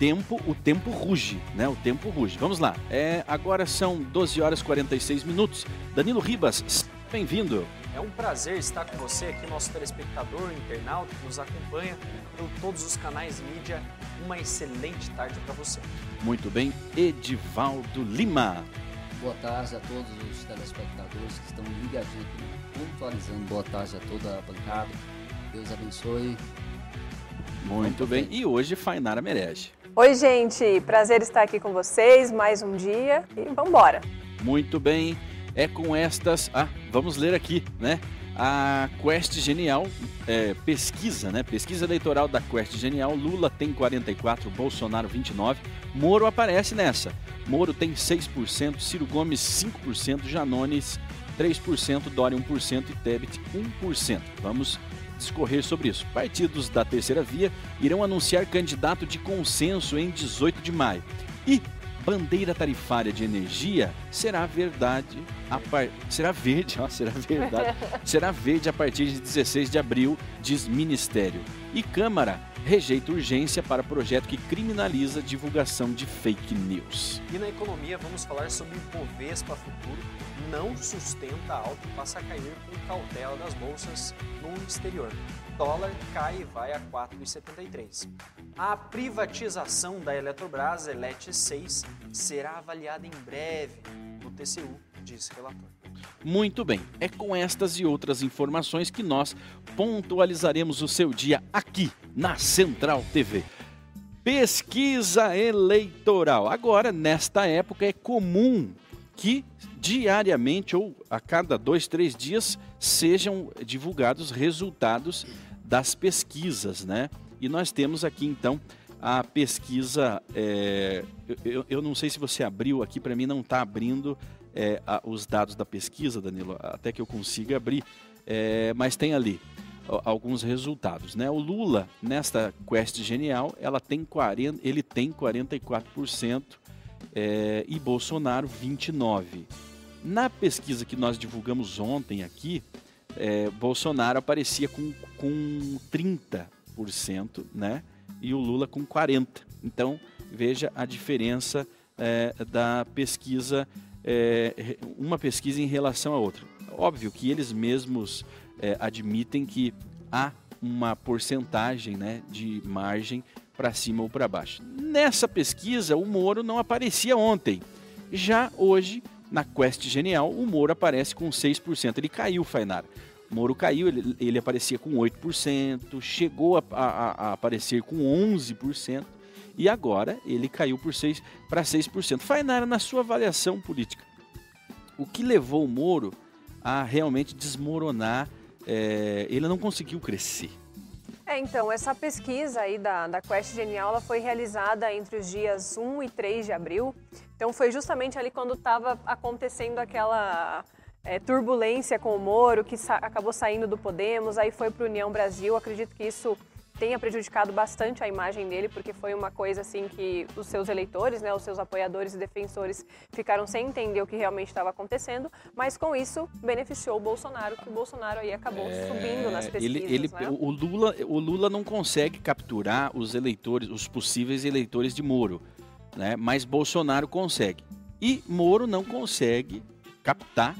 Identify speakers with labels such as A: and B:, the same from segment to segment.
A: tempo, o tempo ruge, né? O tempo ruge. Vamos lá. É, agora são 12 horas e 46 minutos. Danilo Ribas, bem-vindo.
B: É um prazer estar com você aqui, nosso telespectador, internauta que nos acompanha por todos os canais mídia. Uma excelente tarde para você.
A: Muito bem, Edivaldo Lima.
C: Boa tarde a todos os telespectadores que estão ligadinhos aqui, pontualizando. Boa tarde a toda a bancada. Deus abençoe.
A: Muito bem. E hoje Fainara merece.
D: Oi, gente. Prazer estar aqui com vocês mais um dia e vamos embora.
A: Muito bem. É com estas. Ah, vamos ler aqui, né? A Quest Genial é, pesquisa, né? Pesquisa eleitoral da Quest Genial. Lula tem 44, Bolsonaro 29. Moro aparece nessa. Moro tem 6%, Ciro Gomes 5%, Janones 3%, Dória 1% e Tebet 1%. Vamos discorrer sobre isso. Partidos da terceira via irão anunciar candidato de consenso em 18 de maio. E bandeira tarifária de energia será verdade a par... será verde, ó, será verdade. será verde a partir de 16 de abril, diz Ministério. E Câmara rejeita urgência para projeto que criminaliza divulgação de fake news.
B: E na economia vamos falar sobre o Bovespa Futuro não sustenta alto e passa a cair com cautela das bolsas no exterior. Dólar cai e vai a 4,73. A privatização da Eletrobras, Elet 6, será avaliada em breve no TCU, diz relator.
A: Muito bem, é com estas e outras informações que nós pontualizaremos o seu dia aqui na Central TV. Pesquisa eleitoral. Agora, nesta época, é comum que diariamente ou a cada dois, três dias sejam divulgados resultados das pesquisas, né? E nós temos aqui então a pesquisa. É, eu, eu, não sei se você abriu aqui, para mim não está abrindo é, a, os dados da pesquisa, Danilo, até que eu consiga abrir, é, mas tem ali alguns resultados, né? O Lula nesta Quest Genial, ela tem 40, ele tem 44% é, e Bolsonaro 29. Na pesquisa que nós divulgamos ontem aqui, é, Bolsonaro aparecia com, com 30%, né? E o Lula com 40%. Então, veja a diferença é, da pesquisa, é, uma pesquisa em relação à outra. Óbvio que eles mesmos é, admitem que há uma porcentagem né, de margem para cima ou para baixo. Nessa pesquisa, o Moro não aparecia ontem. Já hoje, na Quest Genial, o Moro aparece com 6%. Ele caiu, Fainara. O Moro caiu, ele, ele aparecia com 8%, chegou a, a, a aparecer com 11%, e agora ele caiu por 6 para 6%. Fainara, na sua avaliação política, o que levou o Moro a realmente desmoronar? É, ele não conseguiu crescer.
D: É, então, essa pesquisa aí da, da Quest Genial ela foi realizada entre os dias 1 e 3 de abril. Então, foi justamente ali quando estava acontecendo aquela é, turbulência com o Moro, que sa acabou saindo do Podemos, aí foi para o União Brasil. Acredito que isso tenha prejudicado bastante a imagem dele, porque foi uma coisa assim que os seus eleitores, né, os seus apoiadores e defensores ficaram sem entender o que realmente estava acontecendo, mas com isso beneficiou o Bolsonaro, que o Bolsonaro aí acabou é, subindo nas pesquisas.
A: Ele, ele
D: né?
A: o, Lula, o Lula não consegue capturar os eleitores, os possíveis eleitores de Moro, né? mas Bolsonaro consegue. E Moro não consegue captar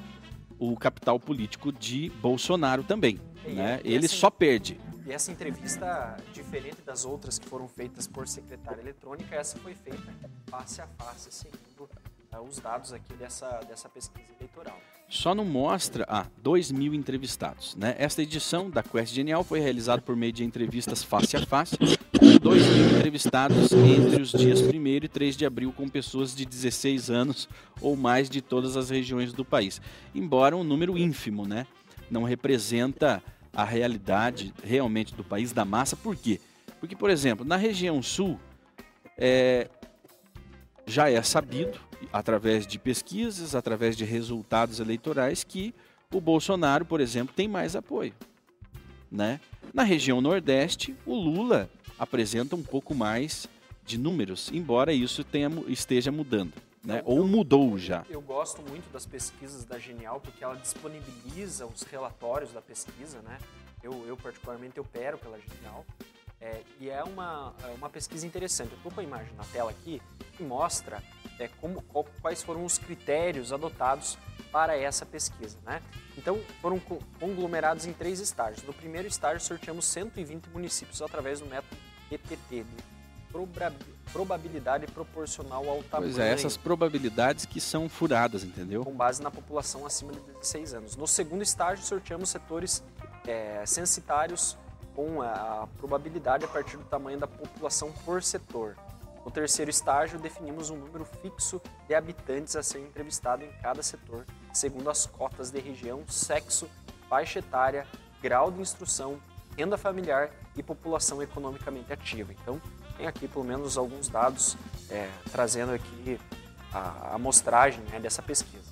A: o capital político de Bolsonaro também. Né? Ele assim, só perde.
B: Essa entrevista, diferente das outras que foram feitas por secretária eletrônica, essa foi feita face a face, segundo uh, os dados aqui dessa, dessa pesquisa eleitoral.
A: Só não mostra, ah, 2 mil entrevistados. Né? Esta edição da Quest Genial foi realizada por meio de entrevistas face a face, com 2 mil entrevistados entre os dias 1 e 3 de abril, com pessoas de 16 anos ou mais de todas as regiões do país. Embora um número ínfimo, né? não representa a realidade realmente do país, da massa. Por quê? Porque, por exemplo, na região sul, é, já é sabido, através de pesquisas, através de resultados eleitorais, que o Bolsonaro, por exemplo, tem mais apoio. Né? Na região nordeste, o Lula apresenta um pouco mais de números, embora isso tenha, esteja mudando né? Ou mudou já?
B: Eu gosto muito das pesquisas da Genial porque ela disponibiliza os relatórios da pesquisa, né? Eu, eu particularmente opero pela Genial É, e é uma, é uma pesquisa interessante. Eu estou com a imagem na tela aqui que mostra é, como, qual, quais foram os critérios adotados para essa pesquisa. Né? Então, foram conglomerados em três estágios. No primeiro estágio, sorteamos 120 municípios através do método ETT, probabilidade proporcional ao tamanho.
A: Pois é, essas probabilidades que são furadas, entendeu?
B: Com base na população acima de 16 anos. No segundo estágio, sorteamos setores é, censitários com a probabilidade a partir do tamanho da população por setor. No terceiro estágio, definimos um número fixo de habitantes a ser entrevistado em cada setor, segundo as cotas de região, sexo, faixa etária, grau de instrução, renda familiar e população economicamente ativa. Então, tem aqui pelo menos alguns dados é, trazendo aqui a amostragem né, dessa pesquisa.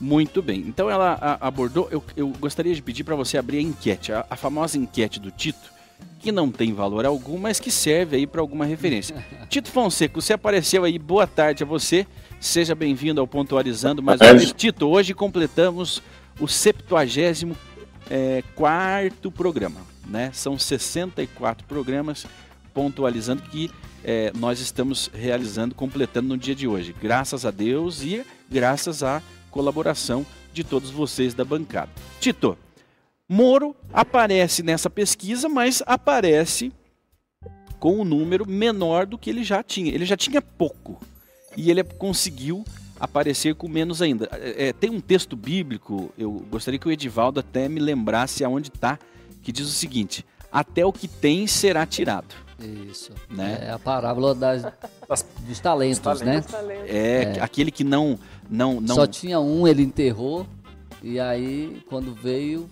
A: Muito bem. Então ela a, abordou. Eu, eu, gostaria de pedir para você abrir a enquete, a, a, famosa enquete do Tito, que não tem valor algum, mas que serve aí para alguma referência. Tito Fonseca, você apareceu aí. Boa tarde a você. Seja bem-vindo ao Pontualizando mais uma vez. Tito, hoje completamos o 74 é, quarto programa. Né? São 64 programas pontualizando que é, nós estamos realizando, completando no dia de hoje. Graças a Deus e graças à colaboração de todos vocês da bancada. Tito, Moro aparece nessa pesquisa, mas aparece com um número menor do que ele já tinha. Ele já tinha pouco e ele conseguiu aparecer com menos ainda. É, é tem um texto bíblico, eu gostaria que o Edivaldo até me lembrasse aonde está, que diz o seguinte: Até o que tem será tirado.
C: Isso. Né? É a parábola das, dos talentos, talentos. né?
A: É, é, aquele que não, não, não.
C: Só tinha um, ele enterrou. E aí, quando veio.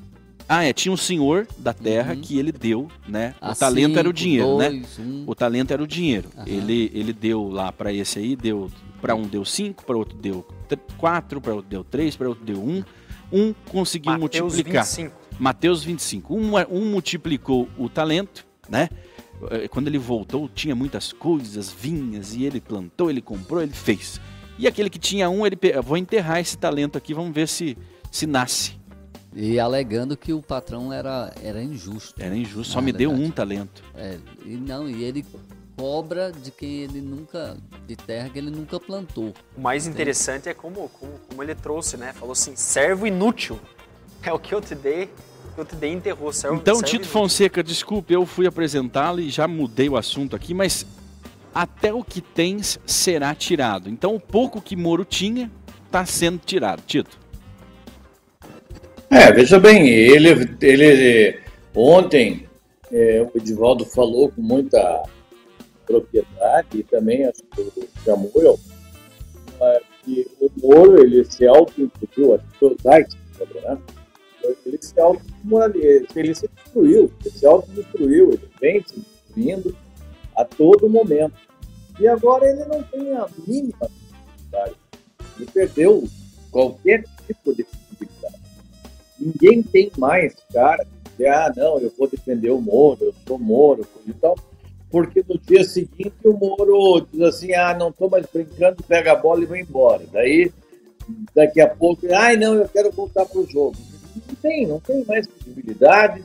A: Ah, é, tinha um senhor da terra uhum. que ele deu, né? O assim, talento era o dinheiro, né? dois, né? Um. O talento era o dinheiro. Uhum. Ele, ele deu lá para esse aí, deu para um deu cinco, para outro deu quatro, para outro deu três, para outro deu um. Um conseguiu Mateus multiplicar. 25. Mateus 25. Um, um multiplicou o talento, né? Eh, quando ele voltou, tinha muitas coisas, vinhas, e ele plantou, ele comprou, ele fez. E aquele que tinha um, ele vou enterrar esse talento aqui, vamos ver se se nasce.
C: E alegando que o patrão era, era injusto.
A: Era injusto, só me deu um talento.
C: É, e não, e ele cobra de quem ele nunca, de terra que ele nunca plantou.
B: O mais interessante é como, como, como ele trouxe, né? Falou assim, servo inútil. É o que eu te dei, eu te dei enterrou. Serve,
A: então, serve Tito Fonseca, desculpe, eu fui apresentá-lo e já mudei o assunto aqui, mas até o que tens será tirado. Então, o pouco que Moro tinha está sendo tirado. Tito.
E: É, veja bem, ele, ele ontem é, o Edivaldo falou com muita propriedade e também acho que o Samuel que o Moro ele se auto-incluiu, acho que foi o Dykes, né? Ele se auto ele se destruiu, ele se autodestruiu, ele vem se destruindo a todo momento. E agora ele não tem a mínima possibilidade. Ele perdeu qualquer tipo de possibilidade. Ninguém tem mais cara de ah, não, eu vou defender o Moro, eu sou Moro, e tal. Porque no dia seguinte o Moro diz assim, ah, não estou mais brincando, pega a bola e vai embora. Daí, daqui a pouco, ai, não, eu quero voltar para o jogo tem, não tem mais possibilidade.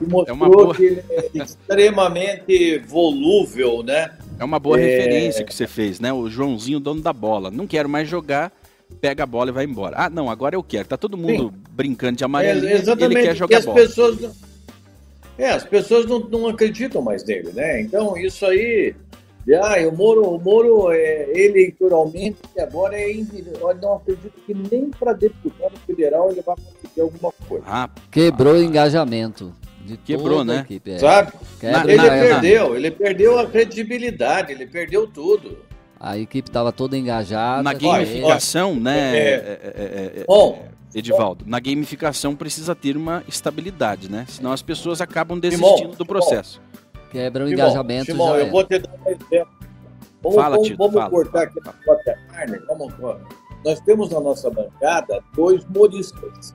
E: E mostrou é boa... que ele é extremamente volúvel, né?
A: É uma boa é... referência que você fez, né? O Joãozinho, dono da bola. Não quero mais jogar, pega a bola e vai embora. Ah, não, agora eu quero. Tá todo mundo Sim. brincando de amarelo. É, exatamente. ele quer jogar
E: as bola. Pessoas não... É, as pessoas não, não acreditam mais nele, né? Então, isso aí ah, o Moro, o Moro é, eleitoralmente agora é eu não acredito que nem para deputado federal ele vai conseguir alguma coisa. Ah,
C: quebrou o engajamento.
A: De Quebrou, né?
E: Equipe, é. Sabe? Na, ele na, perdeu, na... ele perdeu a credibilidade, ele perdeu tudo.
C: A equipe estava toda engajada.
A: Na gamificação, né, é, é, é, bom, Edivaldo, na gamificação precisa ter uma estabilidade, né? Senão as pessoas acabam desistindo do processo.
C: Quebra o engajamento.
E: Simão, eu vou te dar um exemplo. Vamos, fala, vamos, Tito, vamos fala, cortar aqui na própria carne. Vamos, nós temos na nossa bancada dois moristas.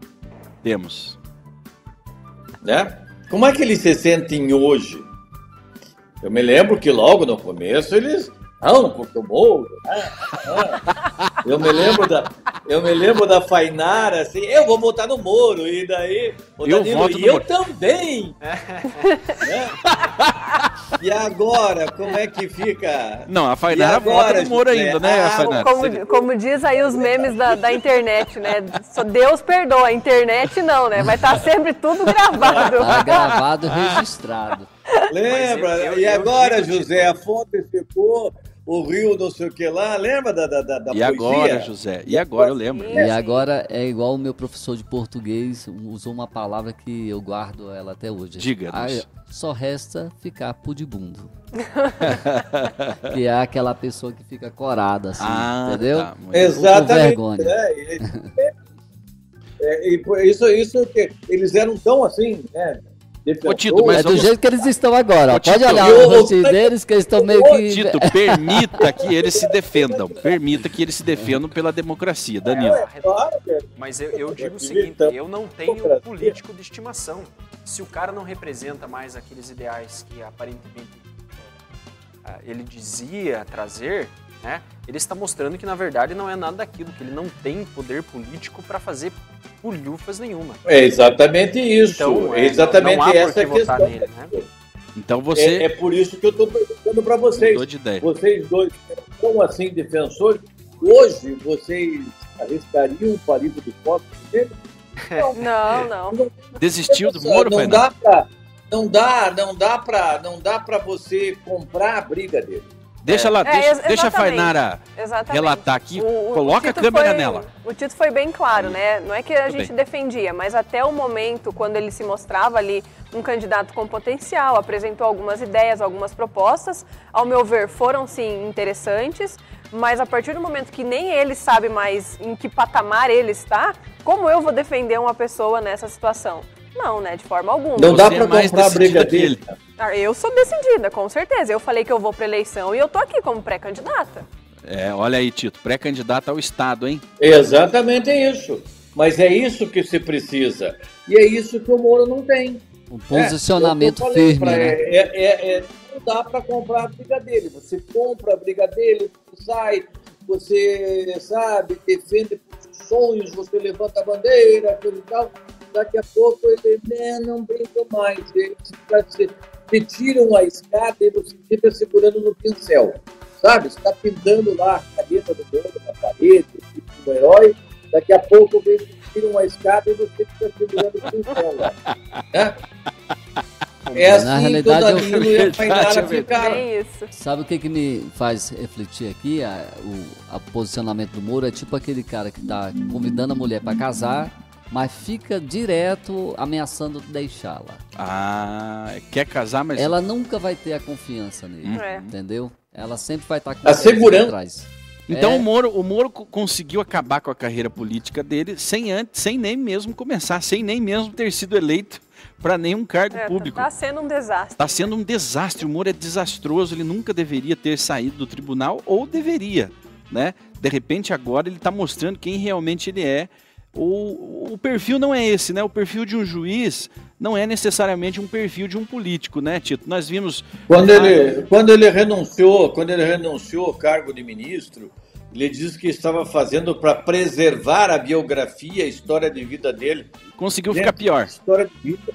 A: Temos.
E: Né? Como é que eles se sentem hoje? Eu me lembro que logo no começo eles. Não, porque eu morro. Né? Eu me lembro da. Eu me lembro da Fainara, assim, eu vou votar no Moro, e daí o
A: Eu
E: Danilo,
A: voto
E: e
A: no
E: eu
A: Moro."
E: também! Né? E agora, como é que fica?
A: Não, a Fainara
E: agora,
A: vota no
E: José?
A: ainda, né,
E: Ah,
A: Fainara?
D: Como, como diz aí os memes da, da internet, né? Só Deus perdoa, a internet não, né? Vai estar sempre tudo gravado.
C: Tá gravado, registrado.
E: Lembra?
B: Mas eu- eu-
E: e agora, José, a fonte ficou, o rio não sei o que lá, lembra da, da, da, da
A: E
E: poesia?
A: agora, José? E agora, eu lembro.
D: Sim.
C: E agora é igual o meu professor de português usou uma palavra que eu guardo ela até hoje.
A: Diga-nos.
C: Ah, só resta ficar pudibundo. que é aquela pessoa que fica corada, assim,
A: Ah,
C: entendeu?
A: tá, bom.
C: Com
E: Exatamente.
C: vergonha.
E: é, e por isso, isso que eles eram tão assim, né?
A: Ô, Tito, mas
C: É do jeito que eles estão agora.
A: Ô,
C: Pode
A: Tito,
C: olhar
E: eu-
C: o rosto deles, que eles estão meio que.
A: Tito, permita que eles se defendam. Permita que eles se defendam pela democracia, Danilo.
E: Claro, cara.
B: Mas eu, eu digo o seguinte,
E: tanto-
B: eu não tenho político de estimação. Se o cara não representa mais aqueles ideais que aparentemente ah, ele dizia trazer, né? Ele está mostrando que na verdade não é nada daquilo, que ele não tem poder político para fazer pulhufas nenhuma.
E: É exatamente isso.
B: Então,
E: é
B: é,
E: exatamente
B: não há por
E: essa questão.
B: nele, né?
A: Então
E: É,
A: você
E: é por isso que eu estou perguntando para vocês.
A: mudou de ideia.
E: Vocês dois são assim defensores. Hoje vocês arriscariam um palito de foto dele?
D: Não, não.
A: Desistiu do Moro,
E: não dá pra, não dá, não dá para, não dá para você comprar a briga dele.
A: Deixa lá,
D: É,
A: deixa, deixa a. Fainara
D: Exatamente.
A: relatar aqui.
D: O- o-
A: Coloca
D: o
A: a câmera
D: foi-
A: nela.
D: O Tito foi bem claro, né? Não é que a
A: Tudo
D: gente
A: bem.
D: defendia, mas até o momento, quando ele se mostrava ali um candidato com potencial, apresentou algumas ideias, algumas propostas, ao meu ver, foram sim interessantes, mas a partir do momento que nem ele sabe mais em que patamar ele está, como eu vou defender uma pessoa nessa situação? Não, né? De forma alguma.
E: Não dá
A: é
E: para
A: mais
E: comprar a briga
A: que
E: dele.
D: Ah, Eu sou decidida, com certeza. Eu falei que eu vou pra eleição e eu tô aqui como pré-candidata.
A: É, olha aí, Tito, pré-candidato ao Estado, hein?
E: Exatamente isso. Mas é isso que se precisa. E é isso que o Moro não tem.
C: Um posicionamento
E: É, eu falei
C: firme,
E: pra-
C: né?
E: é- é- é- não dá para comprar a briga dele. Você compra a briga dele, sai, você sabe, defende posições, você levanta a bandeira, coisa e tal. Daqui a pouco ele né, não brinca mais. Ele se, se tiram a escada e você fica segurando no pincel. Sabe? Você está pintando lá a cabeça do mundo na parede, tipo um herói. Daqui a pouco vem tiram uma escada e você fica segurando o pincel lá. Né? É assim
C: Na
E: que
C: realidade,
E: o
C: eu-
E: Danilo e a
A: é.
C: Sabe o que, que me faz refletir aqui? A- o a posicionamento do Moro é tipo aquele cara que tá convidando a mulher para casar, mas fica direto ameaçando deixá-la.
A: Ah, quer casar, mas.
C: Ela nunca vai ter a confiança nele,
D: É.
C: entendeu? Ela sempre vai estar com
E: A
C: o pezinho
E: segurança.
C: atrás.
A: Então
C: É.
A: o Moro, o Moro co- conseguiu acabar com a carreira política dele sem antes, sem nem mesmo começar, sem nem mesmo ter sido eleito para nenhum cargo
D: É,
A: público.
D: tá sendo um desastre.
A: Está sendo um desastre. O Moro é desastroso. Ele nunca deveria ter saído do tribunal, ou deveria, né? De repente, agora ele está mostrando quem realmente ele é. O, o perfil não é esse, né? O perfil de um juiz não é necessariamente um perfil de um político, né, Tito? Nós vimos.
E: Quando ele, quando ele renunciou, quando ele renunciou ao cargo de ministro, ele disse que estava fazendo para preservar a biografia, a história de vida dele.
A: Conseguiu ficar pior.
E: História de vida.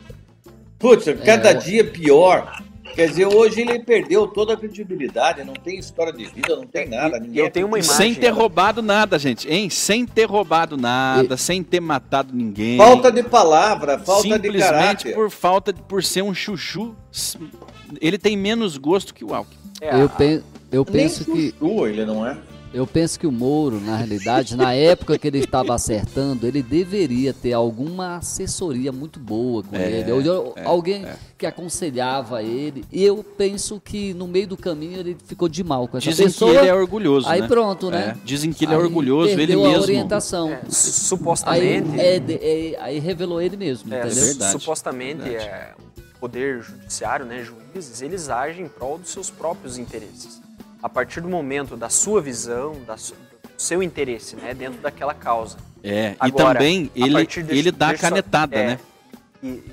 E: Putz, cada
C: É.
E: dia pior. Quer dizer, hoje ele perdeu toda a credibilidade, não tem história de vida, não tem nada.
B: E
E: Ninguém
B: eu tenho uma imagem.
A: Sem ter roubado nada, gente, hein? Sem ter roubado nada, sem ter matado ninguém.
E: Falta de palavra, falta de
A: Simplesmente
E: caráter.
A: por falta de, por ser um chuchu, ele tem menos gosto que o Alckmin.
B: É,
C: Eu, pen- eu penso
E: Nem
C: que
E: chuchu ele não é.
C: Eu penso que o Moro, na realidade, na época que ele estava acertando, ele deveria ter alguma assessoria muito boa com
A: É,
C: ele.
A: É,
C: alguém que aconselhava ele. E eu penso que no meio do caminho ele ficou de mal com essa
A: Dizem
C: pessoa.
A: que ele é orgulhoso,
C: aí
A: né?
C: pronto, né?
A: É, Dizem que ele é
C: Aí
A: orgulhoso, ele
C: perdeu a
A: mesmo.
C: orientação.
B: é, su-
C: Aí,
B: supostamente.
C: é, é, aí revelou ele mesmo,
B: É,
C: entendeu?
A: verdade,
B: supostamente
A: verdade.
B: é, o poder judiciário, né, juízes, eles agem em prol dos seus próprios interesses. A partir do momento da sua visão, da su- do seu interesse, né, dentro daquela causa.
A: É, e
B: Agora,
A: também
B: a
A: ele,
B: desse-
A: ele dá a canetada,
B: é,
A: né?
B: E, e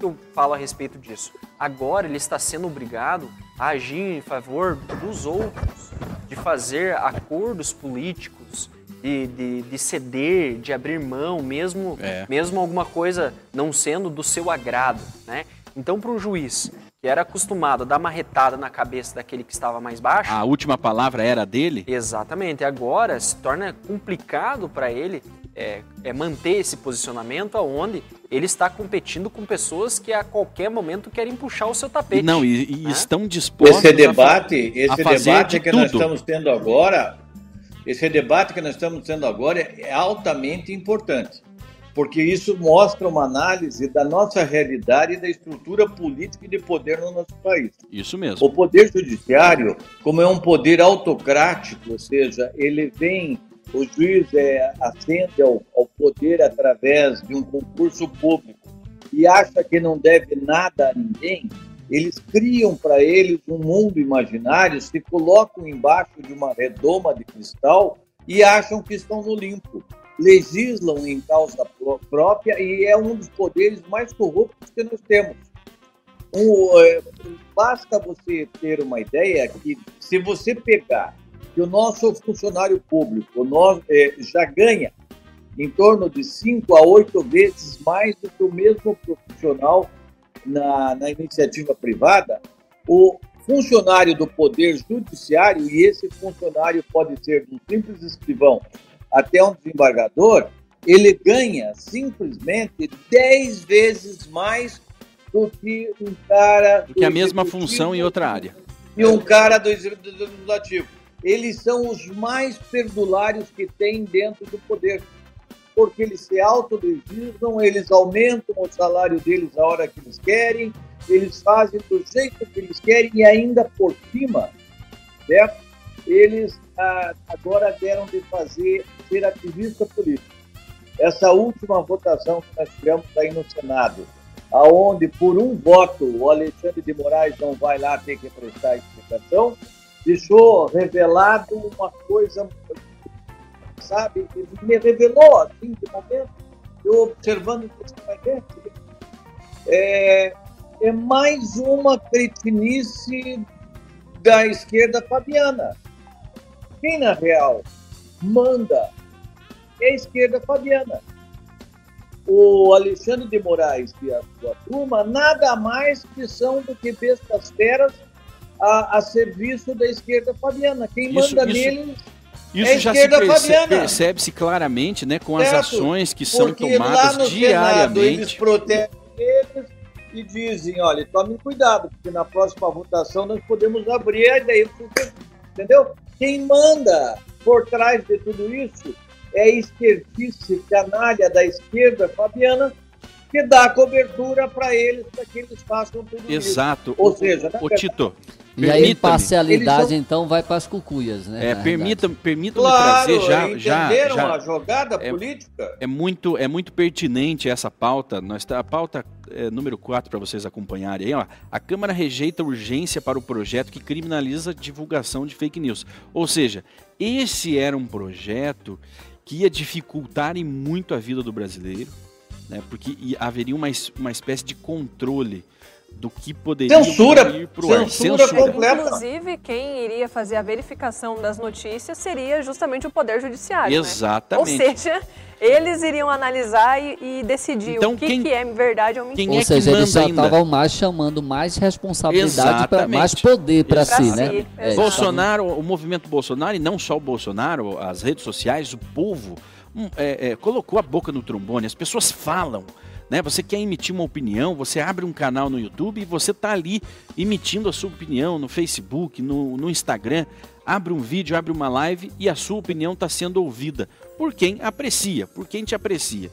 B: eu falo a respeito disso. Agora ele está sendo obrigado a agir em favor dos outros, de fazer acordos políticos de, de, de ceder, de abrir mão, mesmo,
A: É.
B: mesmo alguma coisa não sendo do seu agrado, né? Então, para um juiz que era acostumado a dar marretada na cabeça daquele que estava mais baixo,
A: A última palavra era dele?
B: Exatamente. Agora se torna complicado para ele é, é manter esse posicionamento aonde ele está competindo com pessoas que a qualquer momento querem puxar o seu tapete.
A: Não, e, e
B: né?
A: estão dispostos
E: Esse
A: a
E: debate,
A: a
E: esse
A: fazer
E: debate
A: de
E: que nós
A: tudo.
E: estamos tendo agora, esse debate que nós estamos tendo agora é altamente importante, porque isso mostra uma análise da nossa realidade e da estrutura política e de poder no nosso país.
A: Isso mesmo.
E: O poder judiciário, como é um poder autocrático, ou seja, ele vem, o juiz é, ascende ao, ao poder através de um concurso público e acha que não deve nada a ninguém, eles criam para eles um mundo imaginário, se colocam embaixo de uma redoma de cristal e acham que estão no limpo. Legislam em causa pró- própria e é um dos poderes mais corruptos que nós temos. Um, é, basta você ter uma ideia que se você pegar que o nosso funcionário público nós, é, já ganha em torno de 5 a 8 vezes mais do que o mesmo profissional na, na iniciativa privada, o funcionário do Poder Judiciário, e esse funcionário pode ser um simples escrivão até um desembargador, ele ganha simplesmente 10 vezes mais do que um cara.
A: Do que a mesma função em outra área.
E: E um cara do legislativo. Eles são os mais perdulários que tem dentro do poder. Porque eles se autolegislam, eles aumentam o salário deles a hora que eles querem, eles fazem do jeito que eles querem e ainda por cima, certo? Eles ah, agora deram de fazer ser ativista político. Essa última votação que nós tivemos aí no Senado, aonde por um voto o Alexandre de Moraes não vai lá ter que prestar explicação, deixou revelado uma coisa, sabe, que me revelou assim de momento, eu observando esse painel, é, é mais uma cretinice da esquerda fabiana. Quem, na real, manda é a esquerda fabiana. O Alexandre de Moraes e a sua turma nada mais que são do que bestas feras a, a serviço da esquerda fabiana. Quem
A: Isso-
E: manda
A: isso-
E: neles
A: Isso
E: É
A: já se
E: esquerda
A: perce-
E: fabiana.
A: percebe-se claramente né, com as
E: Certo,
A: ações que são tomadas
E: Senado eles
A: diariamente.
E: protegem eles e dizem, olha, tomem cuidado, porque na próxima votação nós podemos abrir a ideia. Entendeu? Quem manda por trás de tudo isso é a esquerdice canalha da esquerda fabiana que dá cobertura para eles, para que eles façam tudo isso.
A: Exato.
E: Ou seja, na
A: Ô, Tito,
C: E a
A: permita-me.
C: imparcialidade,
E: Eles são-
C: então, vai para as cucuias, né?
A: É,
C: na
A: permita,
C: realidade.
A: permita-me
E: Claro,
A: trazer já, já,
E: entenderam
A: já
E: a jogada
A: é-
E: política?
A: é muito é muito pertinente essa pauta. Nós tá, a pauta é, número 4 para vocês acompanharem aí, ó. A Câmara rejeita urgência para o projeto que criminaliza a divulgação de fake news. Ou seja, esse era um projeto que ia dificultar muito a vida do brasileiro, né? Porque ia- haveria uma, uma espécie de controle do que poderia
E: Censura,
A: ir pro ar.
E: censura completa.
D: Inclusive, quem iria fazer a verificação das notícias seria justamente o Poder Judiciário. né? Ou
A: Exatamente.
D: seja, eles iriam analisar e, e decidir
A: Então,
D: o que,
A: quem-
D: que é verdade ou mentira.
A: quem
C: Ou
A: é que
C: seja, eles já estavam mais chamando mais responsabilidade, pra,
A: Exatamente.
C: mais poder para si,
D: si,
C: né?
D: exato.
A: Bolsonaro, o movimento Bolsonaro, e não só o Bolsonaro, as redes sociais, o povo, hum, é, é, colocou a boca no trombone, as pessoas falam. Né? Você quer emitir uma opinião, você abre um canal no YouTube e você está ali emitindo a sua opinião no Facebook, no, no Instagram, abre um vídeo, abre uma live e a sua opinião está sendo ouvida por quem aprecia, por quem te aprecia.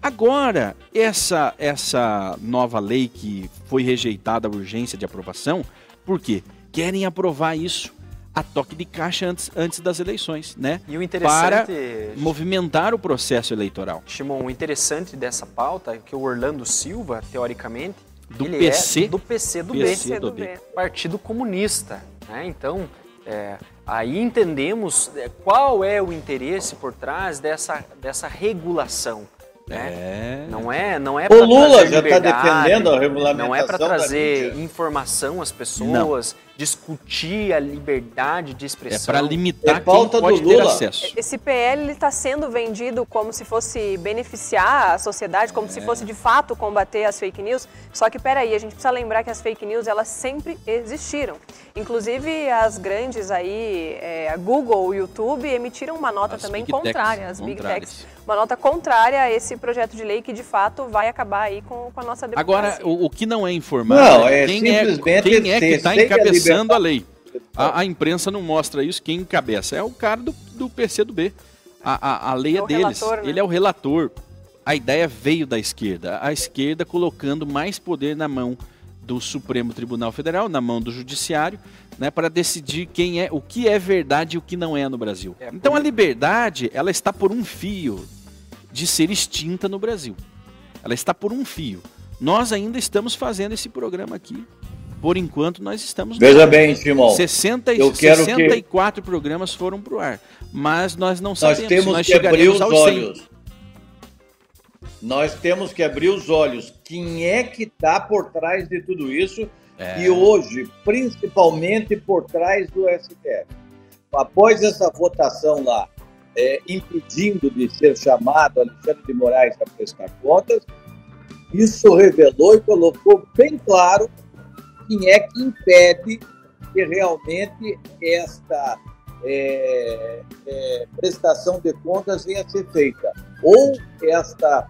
A: Agora, essa, essa nova lei que foi rejeitada a urgência de aprovação, por quê? Querem aprovar isso a toque de caixa antes, antes das eleições, né?
B: E o
A: Para
B: interessante,
A: movimentar o processo eleitoral.
B: Shimon, o interessante dessa pauta é que o Orlando Silva, teoricamente,
A: Do
B: ele
A: PC,
B: é do PC do
A: PC.
B: B,
A: do
D: do
A: B.
D: B.
B: Partido Comunista. Né? Então, é, aí entendemos é, qual é o interesse por trás dessa, dessa regulação. Né?
A: É.
B: Não é, não é
E: O Lula já está defendendo a regulamentação
B: Não é para trazer informação às pessoas, discutir a liberdade de
A: É
B: expressão.
A: para limitar
E: É pauta
A: quem pode
E: do
A: ter acesso.
D: Esse PL está sendo vendido como se fosse beneficiar a sociedade, como se fosse de fato combater as fake news. Só que peraí, a gente precisa lembrar que as fake news elas sempre existiram. Inclusive as grandes aí, é, a Google, o YouTube emitiram uma nota
A: As
D: também
A: techs,
D: contrária, as big techs, uma nota contrária a esse projeto de lei que de fato vai acabar aí com, com a nossa democracia.
A: Agora, o, o que não é informado
E: Não,
A: é
E: é
A: quem é,
E: simplesmente
A: quem é que está
E: a
A: encabeçando a, lei. A, a imprensa não mostra isso, quem encabeça é o cara do, do PCdoB. A, a, a lei
D: É
A: é deles,
D: relator, né?
A: ele é o relator. A ideia veio da esquerda, a esquerda colocando mais poder na mão do Supremo Tribunal Federal, na mão do Judiciário, né, para decidir quem é, o que é verdade e o que não é no Brasil.
B: É,
A: então a liberdade, ela está por um fio de ser extinta no Brasil. Ela está por um fio. Nós ainda estamos fazendo esse programa aqui. Por enquanto, nós estamos.
E: Veja bem, Simão.
A: 60 e-
E: eu quero que-
A: 64 programas foram pro ar. Mas nós não
E: Nós
A: sabemos se
E: temos
A: nós
E: que abrir os
A: aos 100.
E: olhos. Nós temos que abrir os olhos. Quem é que está por trás de tudo isso?
A: É.
E: E hoje, principalmente por trás do STF. Após essa votação lá, é, impedindo de ser chamado Alexandre de Moraes para prestar contas, isso revelou e colocou bem claro quem é que impede que realmente esta é, é, prestação de contas venha a ser feita. Ou esta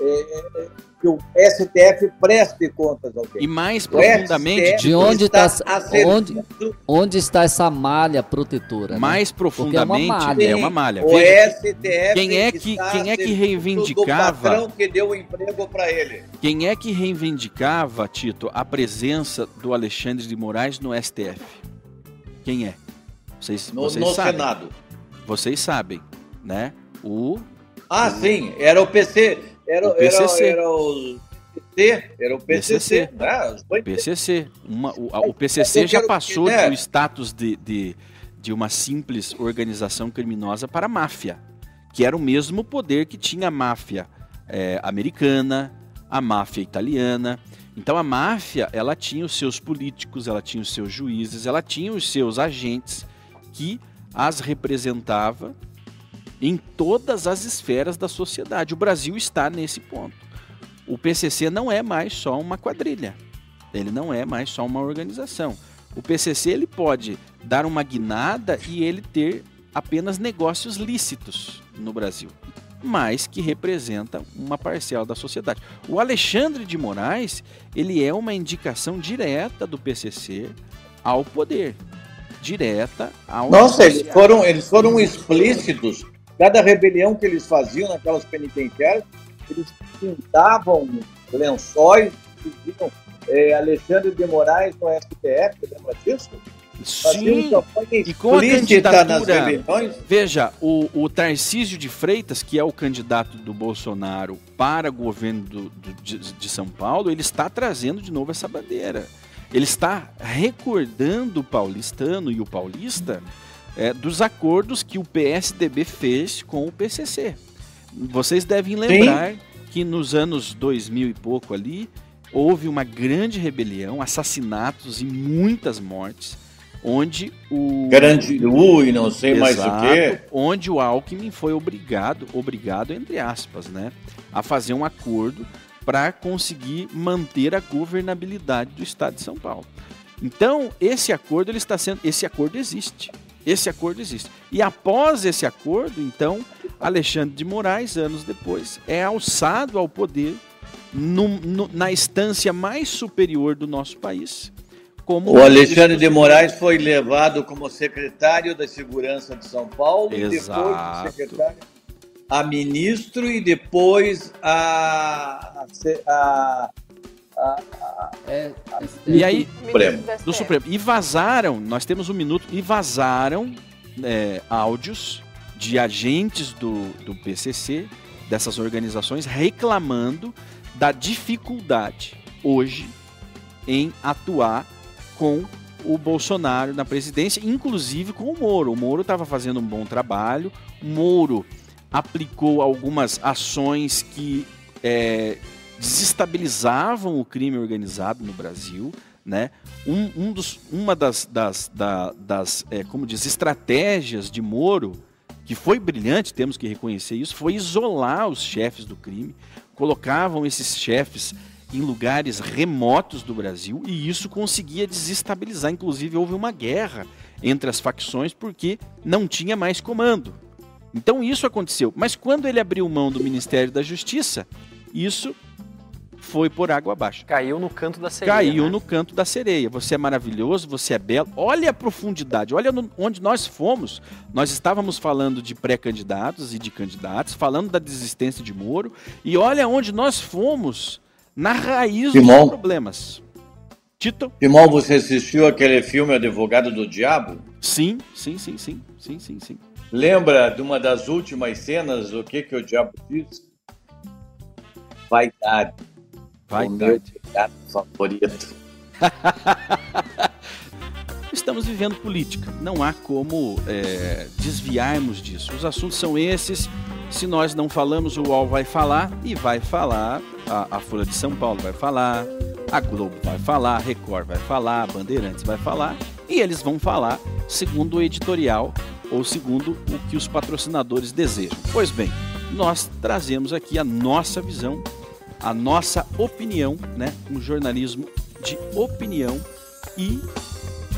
E: é, que o STF preste contas a alguém.
A: E mais
E: O
A: profundamente,
C: De onde
E: está
C: tá-
E: serviço
C: Onde está essa malha protetora? né?
A: mais profundamente,
C: malha.
A: é uma malha.
E: O
A: Veja,
E: STF
A: quem é que-
E: está
A: quem é que reivindicava-
E: patrão que deu o emprego para ele.
A: quem é que reivindicava, Tito, a presença do Alexandre de Moraes no STF? Quem é? Vocês,
E: No,
A: vocês
E: no
A: sabem.
E: Senado.
A: Vocês sabem, né? O
E: Ah, sim, era o PC. Era
A: O PCC.
E: Era, era o. Era o PCC.
A: PCC.
E: né? Os.
A: PCC. Uma, o, a- o PCC já passou
E: né?
A: do status de, de, de uma simples organização criminosa para a máfia, que era o mesmo poder que tinha a máfia eh, americana, a máfia italiana. Então a máfia, ela tinha os seus políticos, ela tinha os seus juízes, ela tinha os seus agentes que as representava em todas as esferas da sociedade. O Brasil está nesse ponto. O PCC não é mais só uma quadrilha. Ele não é mais só uma organização. O PCC ele pode dar uma guinada e ele ter apenas negócios lícitos no Brasil, mas que representa uma parcela da sociedade. O Alexandre de Moraes, ele é uma indicação direta do PCC ao poder, direta ao
E: Nossa, eles foram, eles foram explícitos. Cada rebelião que eles faziam naquelas penitenciárias, eles pintavam lençóis, diziam é, Alexandre de Moraes no STF, lembra disso?
A: Sim, e com a candidatura-. Veja, o, o Tarcísio de Freitas, que é o candidato do Bolsonaro para o governo do- do- de, de São Paulo, ele está trazendo de novo essa bandeira. Ele está recordando o paulistano e o paulista é, dos acordos que o PSDB fez com o PCC. Vocês devem lembrar que nos anos 2000 e pouco ali, houve uma grande rebelião, assassinatos e muitas mortes, onde o
E: Grande U e não sei mais o
A: Exato,
E: quê.
A: Onde o Alckmin foi obrigado, obrigado entre aspas, né, a fazer um acordo para conseguir manter a governabilidade do Estado de São Paulo. Então, esse acordo ele está sendo, esse acordo existe. Esse acordo existe. E após esse acordo, então, Alexandre de Moraes, anos depois, é alçado ao poder no- no- na instância mais superior do nosso país. Como
E: O Alexandre de Moraes foi levado como secretário da Segurança de São Paulo e depois
A: Exato.
E: de secretário a ministro e depois a, a, a-
C: É,
A: E aí,
E: Supremo.
D: Ministro
A: do. Supremo. E vazaram, nós temos um minuto, e vazaram é, áudios de agentes do, do PCC, dessas organizações, reclamando da dificuldade hoje em atuar com o Bolsonaro na presidência, inclusive com o Moro. O Moro estava fazendo um bom trabalho, o Moro aplicou algumas ações que é, desestabilizavam o crime organizado no Brasil, né? Um, um dos, uma das, das, da, das é, como diz, estratégias de Moro, que foi brilhante, temos que reconhecer isso, foi isolar os chefes do crime, colocavam esses chefes em lugares remotos do Brasil e isso conseguia desestabilizar. Inclusive, houve uma guerra entre as facções porque não tinha mais comando. Então, isso aconteceu. Mas quando ele abriu mão do Ministério da Justiça, isso foi por água abaixo.
B: Caiu no canto da sereia.
A: Caiu
B: né?
A: no canto da sereia. Você é maravilhoso, você é belo. Olha a profundidade, olha no, onde nós fomos. Nós estávamos falando de pré-candidatos e de candidatos, falando da desistência de Moro, e olha onde nós fomos na raiz
E: Simão.
A: dos problemas. Tito?
E: Simão, você assistiu aquele filme Advogado do Diabo?
A: Sim, sim, sim, sim, sim, sim, sim.
E: Lembra de uma das últimas cenas, o que, que o diabo diz? Vaidade. O meu favorito.
A: Estamos vivendo política. Não há como é, desviarmos disso. Os assuntos são esses. Se nós não falamos, o UOL vai falar e vai falar. A, a Folha de São Paulo vai falar. A Globo vai falar. A Record vai falar. A Bandeirantes vai falar. E eles vão falar segundo o editorial ou segundo o que os patrocinadores desejam. Pois bem, nós trazemos aqui a nossa visão, a nossa opinião, né? Um jornalismo de opinião e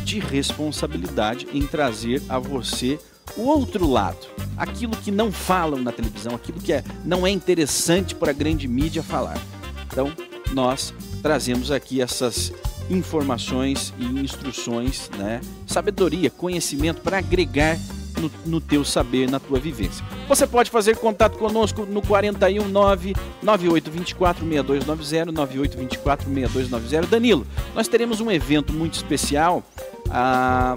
A: de responsabilidade em trazer a você o outro lado, aquilo que não falam na televisão, aquilo que é, não é interessante para a grande mídia falar. Então, nós trazemos aqui essas informações e instruções, né? sabedoria, conhecimento para agregar no, no teu saber, na tua vivência. Você pode fazer contato conosco no 419 9824 6290 9824 6290. Danilo, nós teremos um evento muito especial, a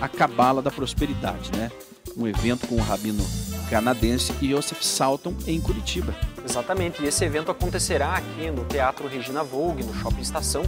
A: a Cabala da Prosperidade, né? Um evento com o rabino canadense Yosef Salton em Curitiba.
B: Exatamente, e esse evento acontecerá aqui no Teatro Regina Vogue, no Shopping Estação,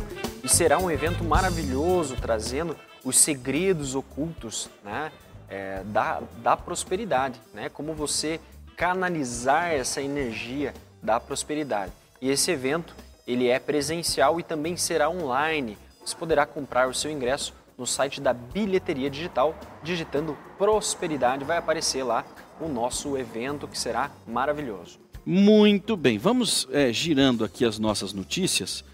B: e será um evento maravilhoso, trazendo os segredos ocultos né, é, da, da prosperidade, né, como você canalizar essa energia da prosperidade. E esse evento, ele é presencial e também será online. Você poderá comprar o seu ingresso no site da Bilheteria Digital, digitando Prosperidade, vai aparecer lá o nosso evento que será maravilhoso.
A: Muito bem, vamos é, girando aqui as nossas notícias.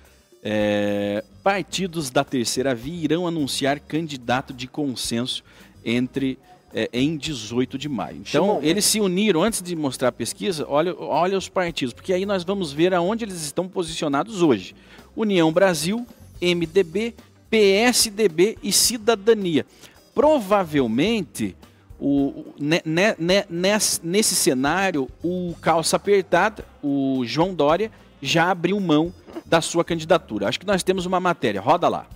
A: É, partidos da terceira via irão anunciar candidato de consenso entre é, em 18 de maio. Então, eles se uniram, antes de mostrar a pesquisa, olha, olha os partidos, porque aí nós vamos ver aonde eles estão posicionados hoje. União Brasil, MDB, PSDB e Cidadania. Provavelmente, o, ne, ne, ne, nesse, nesse cenário, o calça apertada, o João Dória, já abriu mão da sua candidatura. Acho que nós temos uma matéria. Roda lá.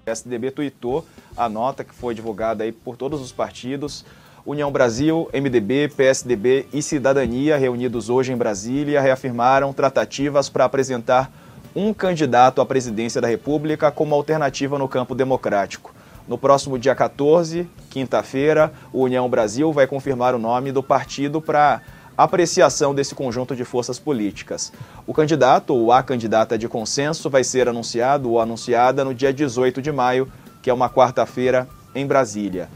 F: O PSDB tuitou a nota que foi divulgada aí por todos os partidos. União Brasil, MDB, PSDB e Cidadania, reunidos hoje em Brasília, reafirmaram tratativas para apresentar um candidato à presidência da República como alternativa no campo democrático. No próximo dia 14, quinta-feira, o União Brasil vai confirmar o nome do partido para apreciação desse conjunto de forças políticas. O candidato ou a candidata de consenso vai ser anunciado ou anunciada no dia 18 de maio, que é uma quarta-feira, em Brasília.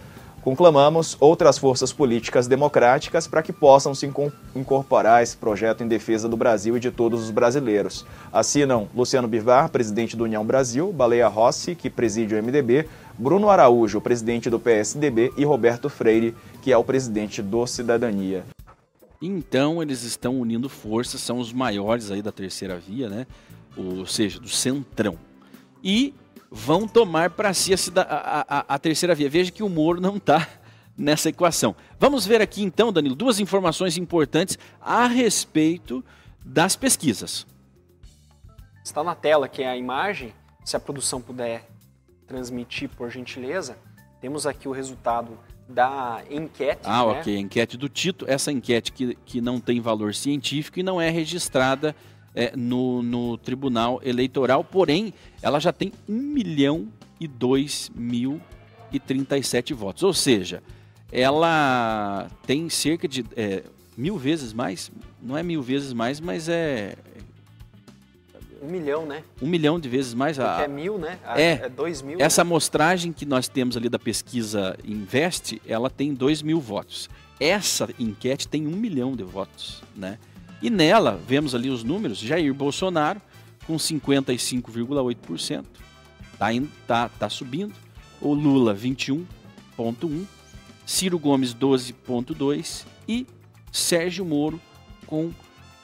F: Conclamamos outras forças políticas democráticas para que possam se incorporar a esse projeto em defesa do Brasil e de todos os brasileiros. Assinam Luciano Bivar, presidente do União Brasil, Baleia Rossi, que preside o MDB, Bruno Araújo, presidente do PSDB, e Roberto Freire, que é o presidente do Cidadania.
A: Então eles estão unindo forças, são os maiores aí da terceira via, né? Ou seja, do centrão. E vão tomar para si a, a, a, terceira via. Veja que o Moro não está nessa equação. Vamos ver aqui então, Danilo, duas informações importantes a respeito das pesquisas.
B: Está na tela que é a imagem, se a produção puder transmitir por gentileza, temos aqui o resultado da enquete.
A: Ah,
B: né?
A: ok, a enquete do Tito, essa enquete que, que não tem valor científico e não é registrada é, no, no Tribunal Eleitoral, porém, ela já tem 1 milhão e 2 mil e 37 votos. Ou seja, ela tem cerca de é, mil vezes mais, não é mil vezes mais, mas é
B: Um milhão, né?
A: Um milhão de vezes mais.
B: Porque
A: A,
B: é mil, né? A-
A: é.
B: é dois mil.
A: essa
B: né?
A: amostragem que nós temos ali da pesquisa Invest, ela tem 2 mil votos. Essa enquete tem um milhão de votos, né? E nela, vemos ali os números, Jair Bolsonaro com 55,8%, tá, indo- tá, tá subindo. O Lula 21,1%, Ciro Gomes 12,2% e Sérgio Moro com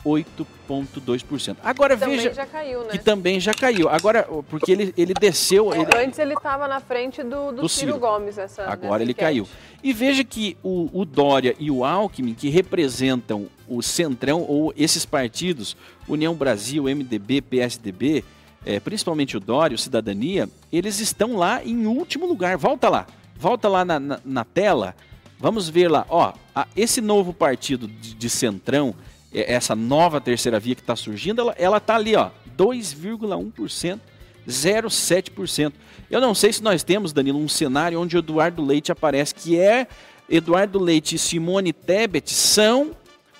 A: 8,2%. Agora
D: Também
A: veja
D: já caiu, né?
A: que também já caiu. Agora, porque ele, ele desceu...
D: É,
A: ele-
D: Antes ele estava na frente do, do,
A: Do
D: Ciro,
A: Ciro.
D: Gomes. Essa,
A: Agora ele
D: enquete.
A: caiu. E veja que o, o Dória e o Alckmin, que representam o Centrão, ou esses partidos, União Brasil, MDB, PSDB, eh, principalmente o Dória, o Cidadania, eles estão lá em último lugar. Volta lá, volta lá na, na- na tela, vamos ver lá. Ó, a- esse novo partido de, de Centrão, essa nova terceira via que está surgindo, ela, ela tá ali, ó, 2,1%. 0,7%. Eu não sei se nós temos, Danilo, um cenário onde Eduardo Leite aparece, que é Eduardo Leite e Simone Tebet são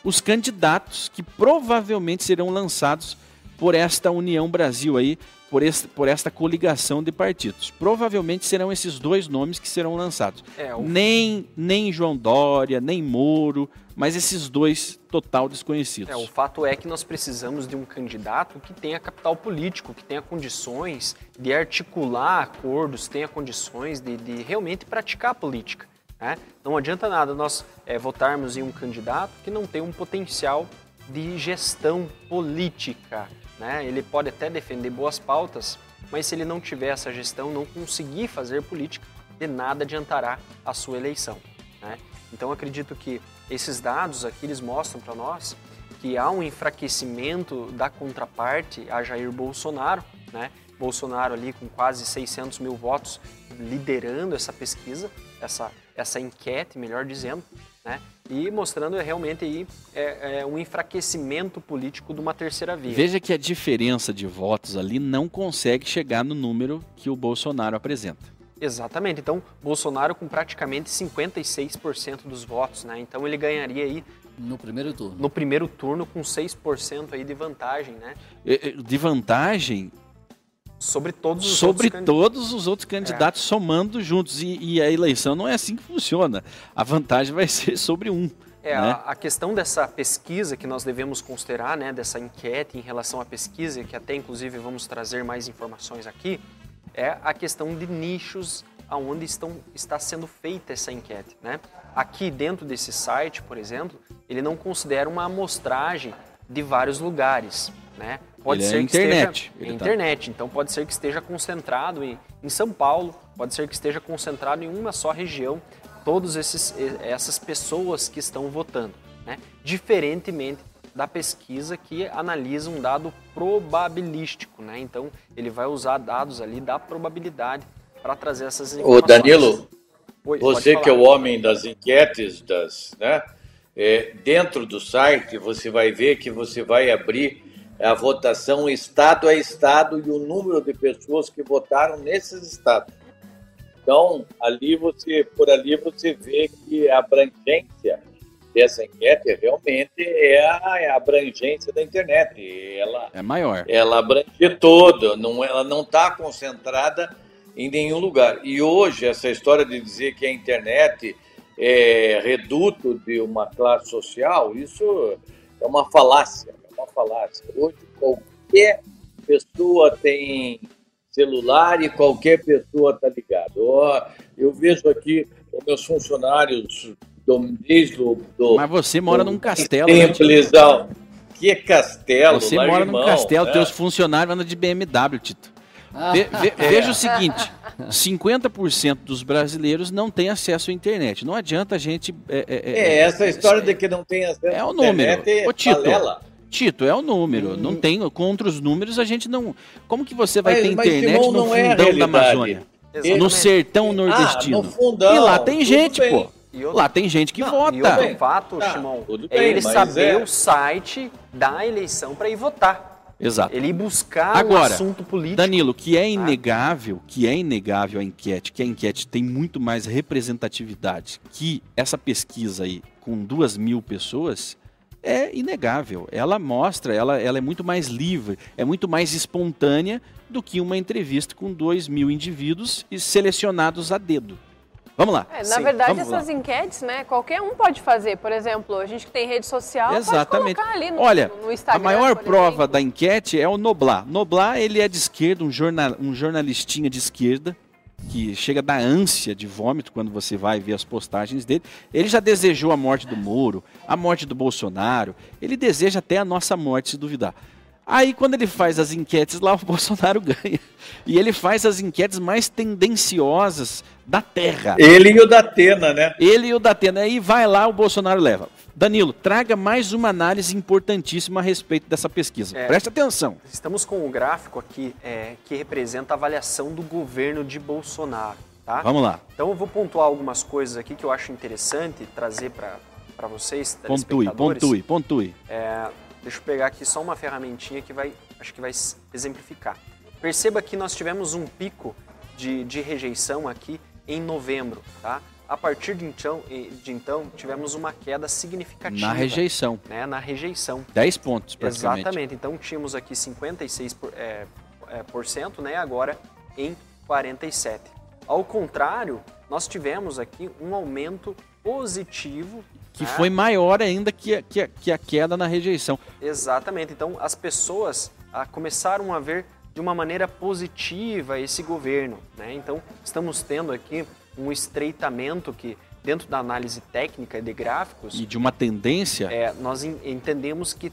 A: os candidatos que provavelmente serão lançados por esta União Brasil aí, por, este, por esta coligação de partidos. Provavelmente serão esses dois nomes que serão lançados.
B: É, o
A: Nem, nem João Dória, nem Moro, mas esses dois total desconhecidos.
B: É, o fato é que nós precisamos de um candidato que tenha capital político, que tenha condições de articular acordos, tenha condições de, de realmente praticar a política. né? Não adianta nada nós é, votarmos em um candidato que não tem um potencial de gestão política. Né? Ele pode até defender boas pautas, mas se ele não tiver essa gestão, não conseguir fazer política, de nada adiantará a sua eleição. né? Então acredito que esses dados aqui eles mostram para nós que há um enfraquecimento da contraparte a Jair Bolsonaro, né? Bolsonaro ali com quase 600 mil votos liderando essa pesquisa, essa, essa enquete, melhor dizendo, né? E mostrando realmente aí é, é, um enfraquecimento político de uma terceira via.
A: Veja que a diferença de votos ali não consegue chegar no número que o Bolsonaro apresenta.
B: Exatamente. Então, Bolsonaro com praticamente 56% dos votos, né? Então ele ganharia aí
C: No primeiro turno.
B: no primeiro turno com 6% aí de vantagem, né?
A: Eh, eh, De vantagem
B: Sobre todos os
A: sobre
B: outros candidatos.
A: todos os outros candidatos somando juntos. E, e a eleição não é assim que funciona. A vantagem vai ser sobre um.
B: É,
A: né?
B: a, a questão dessa pesquisa que nós devemos considerar, né, dessa enquete em relação à pesquisa, que até inclusive vamos trazer mais informações aqui, é a questão de nichos aonde estão, está sendo feita essa enquete. Né? Aqui dentro desse site, por exemplo, ele não considera uma amostragem de vários lugares. Né? Pode
A: Ele é
B: ser que
A: internet,
B: esteja
A: ele
B: é
A: tá-
B: internet, então pode ser que esteja concentrado em, em São Paulo, pode ser que esteja concentrado em uma só região, todas esses, essas pessoas que estão votando, né? diferentemente da pesquisa que analisa um dado probabilístico, né? então ele vai usar dados ali da probabilidade para trazer essas
E: Ô
B: informações.
E: Danilo,
B: Oi,
E: você que é o homem das enquetes, das, né? É, dentro do site você vai ver que você vai abrir a votação estado a estado e o número de pessoas que votaram nesses estados. Então, ali você, por ali você vê que a abrangência dessa enquete realmente é a, é a abrangência da internet. Ela,
A: É maior.
E: ela abrange todo, não, ela não está concentrada em nenhum lugar. E hoje, essa história de dizer que a internet é reduto de uma classe social, isso é uma falácia, é uma falácia. Hoje, qualquer pessoa tem celular e qualquer pessoa está ligada. Ó, Eu vejo aqui os meus funcionários do, desde o... Do,
A: Mas você mora num castelo, né?
E: Simples, não. Que castelo,
A: Você mora num castelo,
E: né?
A: teus funcionários andam de BMW, Tito. Ve- ve- Veja o seguinte: 50% dos brasileiros não têm acesso à internet. Não adianta a gente. É, é,
E: É, essa história de que não tem acesso
A: É o
E: à
A: número.
E: internet é
A: Ô, Tito. Tito, é o número. Não tem. Contra os números, a gente não. Como que você vai
E: Mas-
A: ter internet no
E: é
A: fundão da
E: realidade.
A: Amazônia?
B: Exatamente.
A: No sertão nordestino.
E: Ah, no fundão,
A: e lá tem gente,
E: bem.
A: pô.
B: Outro-
A: Lá tem gente que
E: Não,
A: vota.
B: E outro fato,
E: Tá,
B: Shimon, é
E: bem,
B: ele
E: mas
B: saber
E: é-
B: o site da eleição para ir votar.
A: Exato.
B: Ele ir buscar
A: Agora,
B: um assunto político.
A: Danilo, que é inegável, que é inegável a enquete, que a enquete tem muito mais representatividade que essa pesquisa aí com duas mil pessoas, é inegável. Ela mostra, ela, ela é muito mais livre, é muito mais espontânea do que uma entrevista com dois mil indivíduos e selecionados a dedo. Vamos lá.
D: É, na
B: Sim,
D: verdade,
A: vamos
D: essas enquetes, né, qualquer um pode fazer. Por exemplo, a gente que tem rede social
A: Exatamente.
D: pode colocar ali no,
A: Olha,
D: no Instagram.
A: a maior prova
D: exemplo.
A: da enquete é o Noblar. Noblar, ele é de esquerda, um, jornal, um jornalistinha de esquerda, que chega da ânsia de vômito quando você vai ver as postagens dele. Ele já desejou a morte do Moro, a morte do Bolsonaro, ele deseja até a nossa morte, se duvidar. Aí, quando ele faz as enquetes lá, o Bolsonaro ganha. E ele faz as enquetes mais tendenciosas da Terra.
E: Ele e o da Atena, né?
A: Ele e o Datena. Aí vai lá, o Bolsonaro leva. Danilo, traga mais uma análise importantíssima a respeito dessa pesquisa.
B: É.
A: Preste atenção.
B: Estamos com o gráfico aqui é, que representa a avaliação do governo de Bolsonaro. Tá?
A: Vamos lá.
B: Então eu vou pontuar algumas coisas aqui que eu acho interessante trazer para vocês,
A: Pontue, pontue, pontue.
B: É, deixa eu pegar aqui só uma ferramentinha que vai, acho que vai exemplificar. Perceba que nós tivemos um pico de, de rejeição aqui em novembro, tá? A partir de então, de então tivemos uma queda significativa.
A: Na rejeição.
B: Né, na rejeição.
A: 10 pontos, praticamente.
B: Exatamente. Então tínhamos aqui 56%, por, é, é, por cento, né? agora em 47%. Ao contrário, nós tivemos aqui um aumento positivo.
A: Que
B: né?
A: foi maior ainda que, a- que, a- que a queda na rejeição.
B: Exatamente. Então as pessoas ah, começaram a ver de uma maneira positiva esse governo. Né? Então estamos tendo aqui um estreitamento que, dentro da análise técnica e de gráficos,
A: E de uma tendência,
B: é, nós en- entendemos que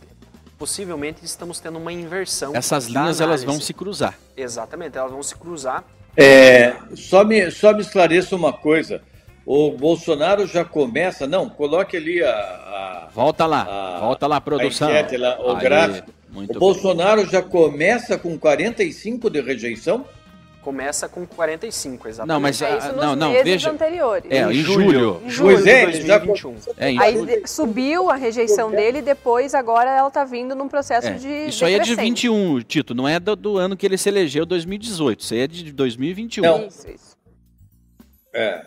B: possivelmente estamos tendo uma inversão.
A: essas linhas elas vão se cruzar.
B: Exatamente, elas vão se cruzar.
E: É, só, me, só me esclareça uma coisa. O Bolsonaro já começa. Não, coloque ali a, a,
A: Volta lá,
E: A-
A: volta lá, produção.
E: a enquete lá, o
A: Aí,
E: gráfico.
A: Muito
E: o
A: bem.
E: Bolsonaro já começa com 45 de rejeição?
B: Começa com 45, exatamente.
A: Não, mas
D: É isso nos
A: não, não,
D: meses
A: veja.
D: anteriores.
A: É, em julho.
D: Em
E: Pois
D: julho.
E: é, ele já
B: 2021.
A: É, em
D: Aí
A: julho.
D: de- subiu a rejeição dele e depois agora ela tá vindo num processo
A: É,
D: de
A: Isso aí é de
D: decrescente.
A: 21, Tito, não é do, do ano que ele se elegeu, 2018. Isso aí é de 2021.
E: Não.
D: Isso, isso.
E: É,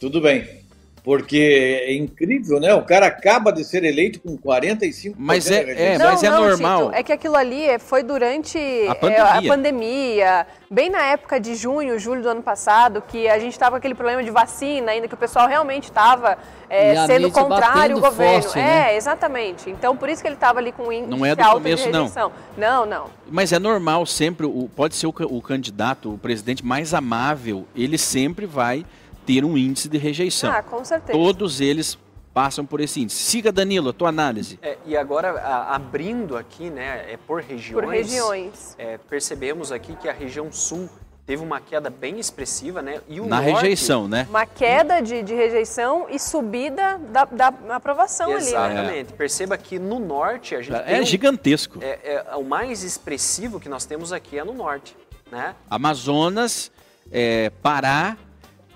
E: tudo bem. Porque é incrível, né? O cara acaba de ser eleito com 45
A: Mas
E: de
A: é- é,
D: não,
A: mas
D: não,
A: normal.
D: Tito, é que aquilo ali é- foi durante
A: A
D: é,
A: pandemia.
D: a pandemia, bem na época de junho, julho do ano passado, que a gente estava com aquele problema de vacina ainda, que o pessoal realmente estava
C: a
D: sendo contrário ao governo.
C: forte,
D: é,
C: né?
D: exatamente. Então, por isso que ele estava ali com índice
A: Não é do
D: alto
A: começo,
D: de
A: não.
D: rejeição. Não, não.
A: Mas é normal sempre, o, pode ser o, o candidato, o presidente mais amável, ele sempre vai ter um índice de rejeição.
D: Ah, com certeza.
A: Todos eles passam por esse índice. Siga, Danilo, a tua análise.
B: É, e agora, a- abrindo aqui, né, é por regiões,
D: Por regiões.
B: é, percebemos aqui que a região sul teve uma queda bem expressiva, né? E o
A: Na
B: norte,
A: rejeição, né?
D: Uma queda de, de rejeição e subida da, da aprovação ali, né?
B: Exatamente. Perceba que no norte a gente tem
A: É
B: um-
A: gigantesco.
B: é, é, o mais expressivo que nós temos aqui é no norte, né?
A: Amazonas, é, Pará,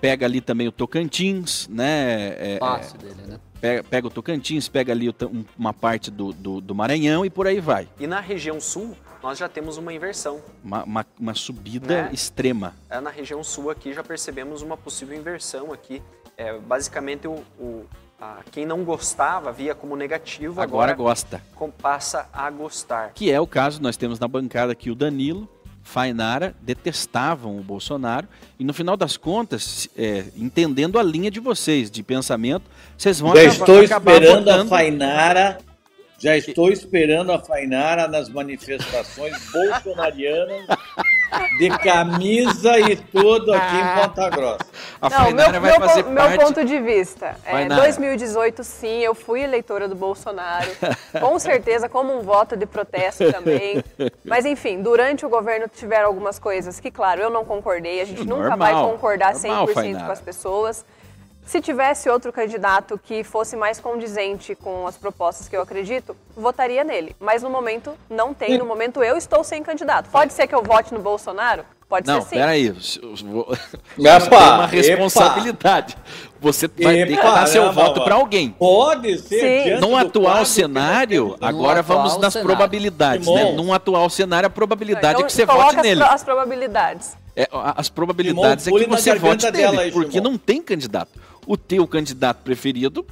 A: pega ali também o Tocantins, né? É,
C: Fácil dele, né?
A: é, pega, pega o Tocantins, pega ali um- uma parte do, do, do Maranhão e por aí vai.
B: E na região sul nós já temos uma inversão.
A: Uma, uma, uma subida
B: Né?
A: extrema.
B: É, na região sul aqui já percebemos uma possível inversão aqui. É, basicamente, o, o- a- quem não gostava via como negativo,
A: Agora
B: agora,
A: gosta.
B: com- passa a gostar.
A: Que é o caso, nós temos na bancada aqui o Danilo, Fainara, detestavam o Bolsonaro. E no final das contas, é, entendendo a linha de vocês, de pensamento, vocês vão
E: Já
A: acaba-
E: estou
A: acabar
E: esperando a
A: votando-
E: Fainara. Já estou esperando a Fainara nas manifestações bolsonarianas de camisa e tudo aqui em Ponta Grossa.
A: A
D: Não, meu,
A: vai
D: meu,
A: fazer
D: meu
A: parte...
D: ponto de vista. É,
A: Fainara.
D: 2018, sim, eu fui eleitora do Bolsonaro. com certeza, como um voto de protesto também. Mas, enfim, durante o governo tiveram algumas coisas que, claro, eu não concordei. A gente nunca vai
A: Normal,
D: concordar
A: normal,
D: 100%
A: Fainara.
D: com as pessoas. Se tivesse outro candidato que fosse mais condizente com as propostas que eu acredito, votaria nele. Mas no momento não tem. No momento eu estou sem candidato. Pode ser que eu vote no Bolsonaro? Pode
A: Não,
D: ser sim.
A: peraí. Você
E: Epa,
A: tem uma
E: epa.
A: responsabilidade. Você vai ter que
E: Epa,
A: dar seu
E: não,
A: voto
E: não,
A: para
E: não.
A: alguém.
E: Pode ser.
A: Num atual cenário, agora
C: atual
A: vamos nas
C: cenário.
A: probabilidades, né? Num atual cenário, a probabilidade
D: Então,
A: é que você
D: coloca
A: vote
D: as,
A: nele.
D: pro- as probabilidades.
A: É, as probabilidades
E: Simão,
A: é que você vote nele,
E: dela aí,
A: porque
E: Simão.
A: não tem candidato. O teu candidato preferido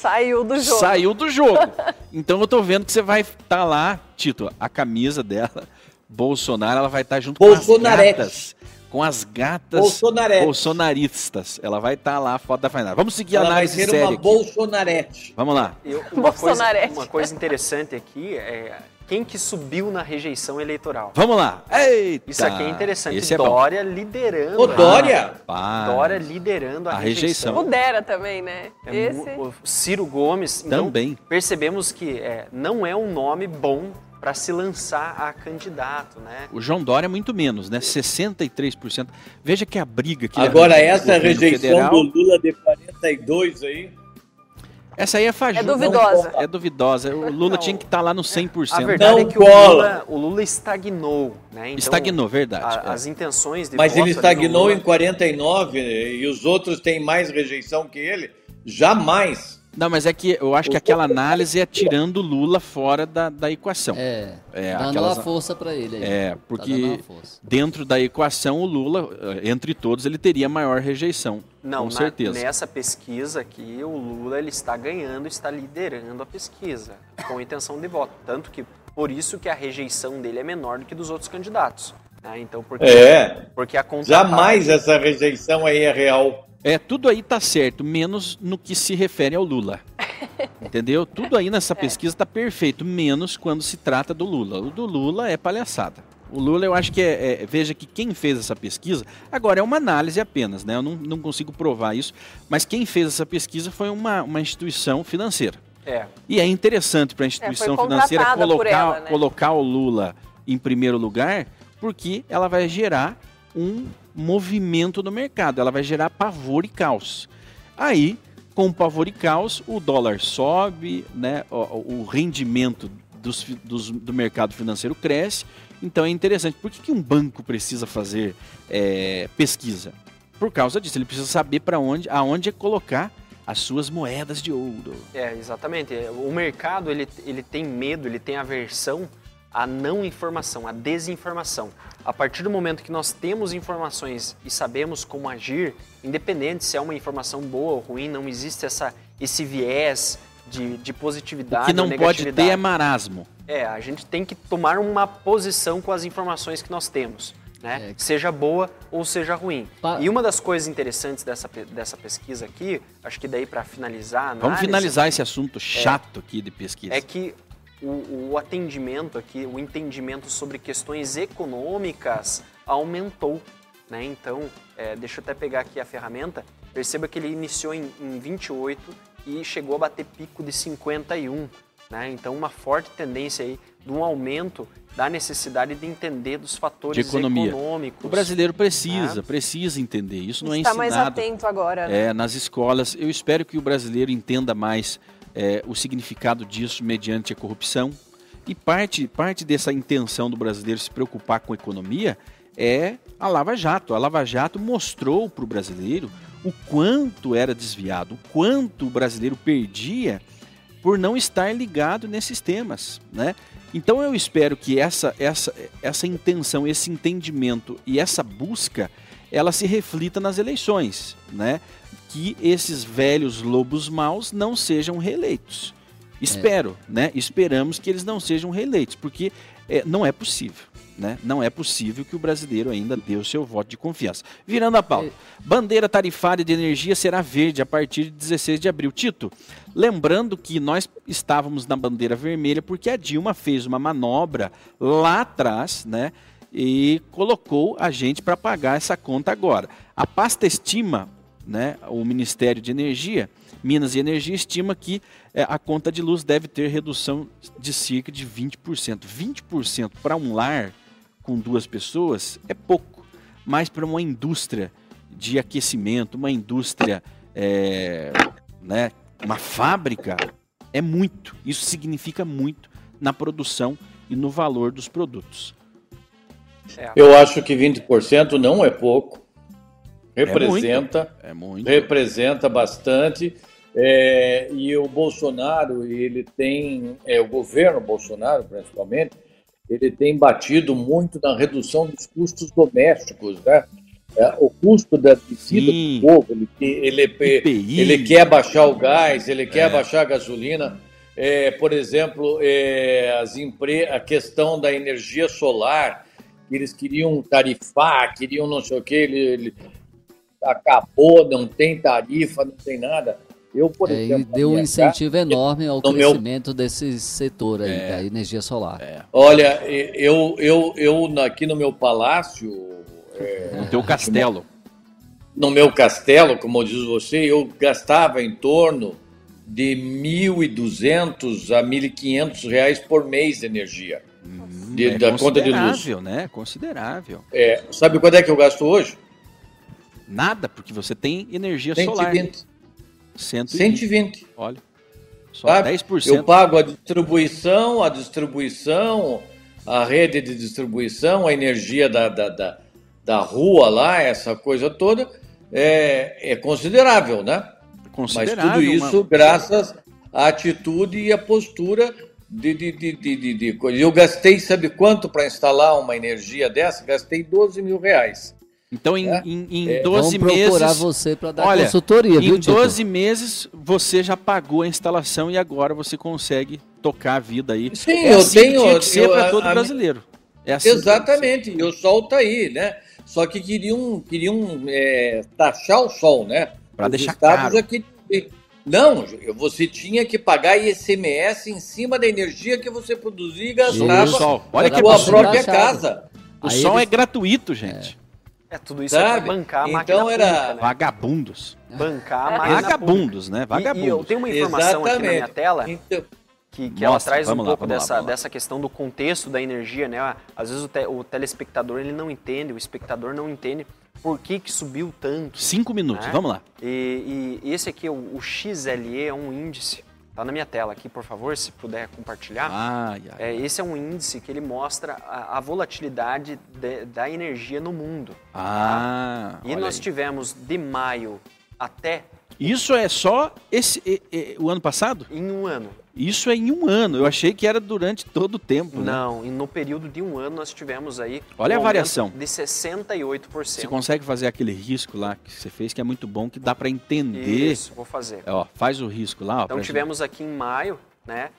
D: Saiu do jogo.
A: Saiu do jogo. Então eu tô vendo que você vai estar tá lá, Tito, a camisa dela, Bolsonaro, ela vai estar tá junto com as gatas. Com as gatas
E: Bolsonarete.
A: bolsonaristas. Ela vai estar tá lá, foto da final. Vamos seguir a
E: Ela vai
A: análise
E: ser
A: séria
E: uma
A: aqui.
E: Bolsonarete.
A: Vamos lá.
B: Eu- uma, coisa,
D: Bolsonarete.
B: uma coisa interessante aqui é quem que subiu na rejeição eleitoral.
A: Vamos lá. Eita.
B: Isso aqui é interessante.
A: Esse é bom.
B: Dória liderando.
E: Ô,
B: a-
E: Dória!
A: Pá.
B: Dória liderando a,
A: A
B: rejeição.
A: rejeição.
D: O Dera também, né?
B: É
D: Esse.
B: o Ciro Gomes. Então,
A: Também.
B: Percebemos que é, não é um nome bom para se lançar a candidato, né?
A: O João Dória é muito menos, né? 63%. Veja que a briga que
E: Agora, essa rejeição
A: federal-
E: do Lula de 42 aí.
A: Essa aí é fajuta.
D: É duvidosa.
A: É duvidosa. O Lula
B: Não.
A: tinha que estar lá no 100%.
B: A verdade
E: Não
B: é que o
E: cola.
B: Lula, o Lula estagnou, né? Então,
A: Estagnou, verdade.
B: a-
A: é.
B: as intenções de
E: Mas ele estagnou
B: Lula-
E: em 49 e os outros têm mais rejeição que ele? Jamais.
A: Não, mas é que eu acho que aquela análise é tirando o Lula fora da, da equação.
C: É,
A: É,
C: dando
A: aquelas-
C: uma força pra ele aí.
A: É,
C: Tá
A: porque
C: força.
A: dentro da equação o Lula, eh, entre todos, ele teria maior rejeição.
B: Não,
A: com
B: na-
A: certeza.
B: nessa pesquisa aqui, o Lula ele está ganhando, está liderando a pesquisa, com intenção de voto. Tanto que, por isso que a rejeição dele é menor do que dos outros candidatos. né? Então, porque,
E: É.
B: porque a contraparte-
E: Jamais essa rejeição aí é real.
A: É, tudo aí tá certo, menos no que se refere ao Lula. Entendeu? Tudo aí nessa pesquisa tá perfeito, menos quando se trata do Lula. O do Lula é palhaçada. O Lula, eu acho que é, é- Veja que quem fez essa pesquisa, agora é uma análise apenas, né? Eu não, não consigo provar isso, mas quem fez essa pesquisa foi uma, uma instituição financeira.
B: É,
A: E é interessante para a instituição
D: foi
A: financeira colocar,
D: ela, né?
A: colocar o Lula em primeiro lugar, porque ela vai gerar um movimento no mercado, ela vai gerar pavor e caos. Aí, com pavor e caos, o dólar sobe, né, o, o rendimento dos dos- do mercado financeiro cresce. Então é interessante. Por que, que um banco precisa fazer é, pesquisa? Por causa disso, ele precisa saber para onde, aonde colocar as suas moedas de ouro.
B: é, exatamente. O mercado ele, ele tem medo, ele tem aversão à não informação, à desinformação. A partir do momento que nós temos informações e sabemos como agir, independente se é uma informação boa ou ruim, não existe essa, esse viés de, de positividade
A: O que não pode ter é marasmo.
B: É, a gente tem que tomar uma posição com as informações que nós temos, né?
C: É.
B: Seja boa ou seja ruim.
C: Pa-
B: E uma das coisas interessantes dessa, dessa pesquisa aqui, acho que daí para finalizar a
A: Vamos
B: análise,
A: finalizar esse assunto chato aqui de pesquisa.
B: é que o, o atendimento aqui, o entendimento sobre questões econômicas aumentou, né? Então, é, deixa eu até pegar aqui a ferramenta. Perceba que ele iniciou em, em 28 e chegou a bater pico de 51, né? Então, uma forte tendência aí de um aumento da necessidade de entender dos fatores
A: De economia.
B: econômicos.
A: O brasileiro precisa,
B: É.
A: precisa entender. Isso não é
D: Está mais
A: ensinado
D: atento agora, né?
A: é, nas escolas. Eu espero que o brasileiro entenda mais é, o significado disso mediante a corrupção. E parte, parte dessa intenção do brasileiro se preocupar com a economia é a Lava Jato. A Lava Jato mostrou para o brasileiro o quanto era desviado, o quanto o brasileiro perdia por não estar ligado nesses temas, né? Então eu espero que essa, essa, essa intenção, esse entendimento e essa busca, ela se reflita nas eleições, né? Que esses velhos lobos maus não sejam reeleitos. Espero, né? Esperamos que eles não sejam reeleitos, porque é, não é possível, né? Não é possível que o brasileiro ainda dê o seu voto de confiança. Virando a pauta, bandeira tarifária de energia será verde a partir de 16 de abril. Tito, lembrando que nós estávamos na bandeira vermelha porque a Dilma fez uma manobra lá atrás, né? E colocou a gente para pagar essa conta agora. A pasta estima, né? O Ministério de Energia, Minas e Energia estima que eh, a conta de luz deve ter redução de cerca de 20%. 20% para um lar com duas pessoas é pouco, mas para uma indústria de aquecimento, uma indústria, é, né, uma fábrica, é muito. Isso significa muito na produção e no valor dos produtos.
B: É.
E: Eu acho que 20% não é pouco. Representa,
A: É muito.
E: representa bastante. É, e o Bolsonaro, ele tem, é, o governo Bolsonaro principalmente, ele tem batido muito na redução dos custos domésticos, né? é, o custo da vida do povo, ele, ele,
A: IPI.
E: ele quer baixar o gás, ele quer
A: É.
E: baixar a gasolina. É, por exemplo, é, as empre... a questão da energia solar, eles queriam tarifar, queriam não sei o que, ele, ele acabou, não tem tarifa, não tem nada. Eu, por
C: É, e
E: exemplo, na
C: deu um incentivo enorme ao
E: no meu-
C: crescimento desse setor aí,
A: É.
C: da energia solar.
E: Olha, eu, eu, eu aqui no meu palácio,
A: No teu castelo.
E: no meu castelo, como diz você, eu gastava em torno de 1.200 a 1.500 reais por mês de energia. De-
A: é
E: da conta de luz.
A: considerável, né? Considerável.
E: É, sabe quanto é que eu gasto hoje?
A: Nada, porque você tem energia solar.
E: 120.
A: 120.
E: 120.
A: Olha. Só
E: Sabe?
A: 10%.
E: Eu pago a distribuição, a distribuição, a rede de distribuição, a energia da, da, da, da rua lá, essa coisa toda, é, é considerável, né? Mas
A: Considerável.
E: tudo isso
A: uma-
E: graças à atitude e à postura de, de, de, de, de. Eu gastei, sabe quanto para instalar uma energia dessa? Gastei 12 mil reais.
A: Então, em,
E: É.
A: em, em
E: É.
A: 12
C: Vamos procurar
A: meses.
C: você para dar
A: Olha,
C: consultoria, viu,
A: Em
C: Tito?
A: 12 meses, você já pagou a instalação e agora você consegue tocar a vida aí.
E: Sim,
A: é
E: eu
A: assim que
E: tenho-
A: tinha que ser
E: eu-
A: para todo
E: a-
A: brasileiro. É assim que que.
E: Exatamente, e o sol tá aí, né? Só que queriam, queriam é, taxar o sol, né?
A: Pra
E: Os
A: deixar
E: estados
A: caro.
E: aqui- Não, você tinha que pagar ICMS em cima da energia que você produzia e gastava.
A: Olha
E: na
A: que
E: sua própria
C: Achado.
E: casa.
A: O
C: Aí
A: sol
C: eles-
A: é gratuito, gente.
B: É, tudo isso é
E: Sabe?
B: pra bancar a
E: Então
B: máquina
E: era-
B: pública, né?
A: Vagabundos.
B: Bancar a máquina pública.
A: Vagabundos, né?
B: E- E, eu
A: Vagabundos.
B: tenho uma informação aqui na minha
E: Exatamente.
B: tela
E: Então,
B: que, que ela traz um
A: lá,
B: pouco dessa,
A: lá.
B: dessa questão do contexto da energia, né? Às vezes o, te- o telespectador ele não entende, o espectador não entende por que, que subiu tanto.
A: Cinco minutos,
B: né?
A: vamos lá.
B: E, e esse aqui, o, o XLE, é um índice. Tá na minha tela aqui, por favor, se puder compartilhar.
A: Ai.
B: É, esse é um índice que ele mostra a, a volatilidade de- da energia no mundo.
A: Ah,
B: E
A: olha
B: nós
A: aí.
B: tivemos de maio até
A: Isso é só esse e- e- o ano passado?
B: em um ano.
A: Isso é em um ano. Eu achei que era durante todo o tempo. né?
B: Não, e no período de um ano nós tivemos aí
A: Olha a
B: um aumento
A: variação.
B: de 68%.
A: Você consegue fazer aquele risco lá que você fez, que é muito bom, que dá para entender.
B: Isso, vou fazer.
A: Ó, faz o risco lá. Ó,
B: Então tivemos aqui em maio, né?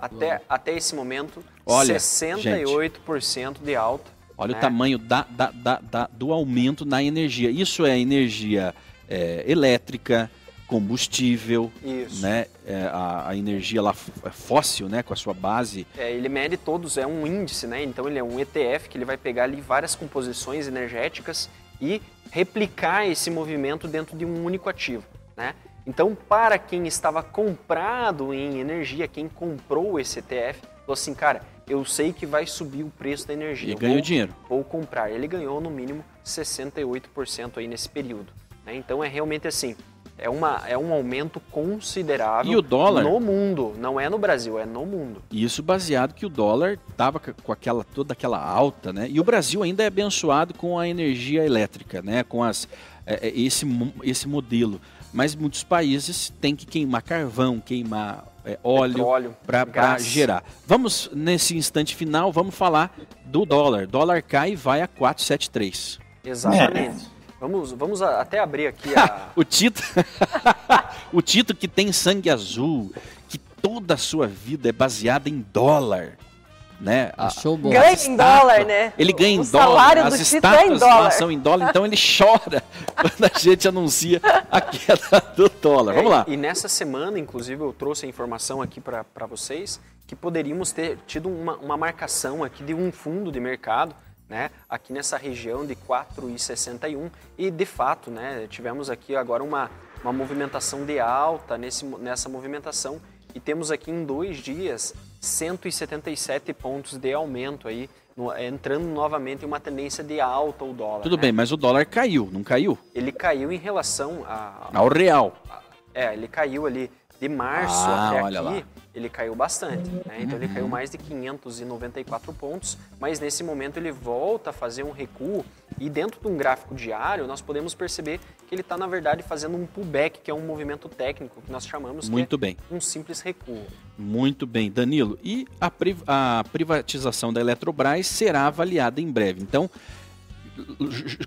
B: Até, até esse momento,
A: Olha,
B: 68% de alta.
A: Olha
B: né?
A: o tamanho da, da- da- da- do aumento na energia. Isso é energia é, elétrica, combustível,
B: Isso.
A: né? É, a, a energia lá é fóssil, né? Com a sua base.
B: É, ele mede todos, é um índice, né? Então ele é um ETF que ele vai pegar ali várias composições energéticas e replicar esse movimento dentro de um único ativo, né? Então, para quem estava comprado em energia, quem comprou esse ETF, falou assim, cara, eu sei que vai subir o preço da energia.
A: E ganhou dinheiro.
B: Vou comprar. Ele ganhou no mínimo 68% aí nesse período. né? Então é realmente assim, é, uma, é um aumento considerável
A: E o dólar?
B: no mundo, não é no Brasil, é no mundo.
A: E Isso baseado que o dólar estava com aquela toda aquela alta, né? E o Brasil ainda é abençoado com a energia elétrica, né? Com as é, é, esse esse modelo. Mas muitos países têm que queimar carvão, queimar é, óleo para gerar. Vamos nesse instante final, vamos falar do dólar. Dólar cai e vai a 473.
B: Exatamente. Vamos, vamos a- até abrir aqui a.
A: O Tito, o Tito que tem sangue azul, que toda a sua vida é baseada em dólar, né? A-
C: Achou bom.
D: Ganha
A: as
D: em dólar, né?
A: Ele ganha em
D: O
A: dólar,
D: salário
A: as
D: do Tito
A: estátuas
D: é em dólar.
A: são em dólar, então ele chora quando a gente anuncia a queda do dólar. Vamos lá.
B: É, E nessa semana, inclusive, eu trouxe a informação aqui para vocês que poderíamos ter tido uma, uma marcação aqui de um fundo de mercado, né? Aqui nessa região de 4,61 e de fato, né? Tivemos aqui agora uma, uma movimentação de alta nesse, nessa movimentação e temos aqui em dois dias 177 pontos de aumento aí, no- entrando novamente em uma tendência de alta o dólar.
A: Tudo
B: né?
A: bem, mas o dólar caiu, não caiu?
B: Ele caiu em relação a,
A: Ao real.
B: é, ele caiu ali de março
A: Ah,
B: até aqui,
A: lá.
B: Ele caiu bastante. né? Então ele caiu mais de 594 pontos, mas nesse momento ele volta a fazer um recuo e dentro de um gráfico diário nós podemos perceber que ele está na verdade fazendo um pullback, que é um movimento técnico que nós chamamos
A: Muito
B: que
A: bem.
B: é um simples recuo.
A: Muito bem, Danilo. E a, a privatização da Eletrobras será avaliada em breve. Então,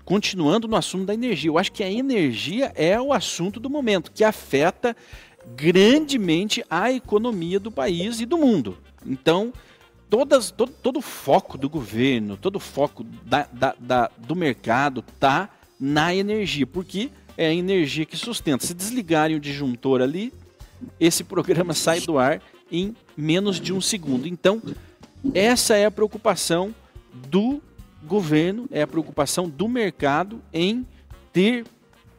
A: continuando no assunto da energia, eu acho que a energia é o assunto do momento, que afeta grandemente a economia do país e do mundo. Então, todas, todo, todo o foco do governo, todo o foco da, da, da, do mercado está na energia, porque é a energia que sustenta. Se desligarem o disjuntor ali, esse programa sai do ar em menos de um segundo. Então, essa é a preocupação do governo, é a preocupação do mercado em ter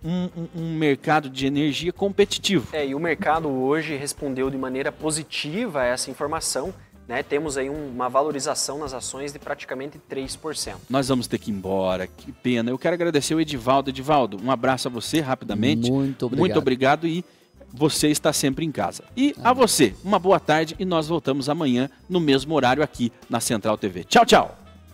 A: um, um, um, mercado de energia competitivo.
B: É, e o mercado hoje respondeu de maneira positiva a essa informação. Né? Temos aí um, uma valorização nas ações de praticamente 3%.
A: Nós vamos ter que ir embora, que pena. Eu quero agradecer o Edivaldo. Edivaldo, um abraço a você rapidamente.
C: Muito obrigado.
A: Muito obrigado e você está sempre em casa. E a você, uma boa tarde e nós voltamos amanhã no mesmo horário aqui na Central TV. Tchau, tchau!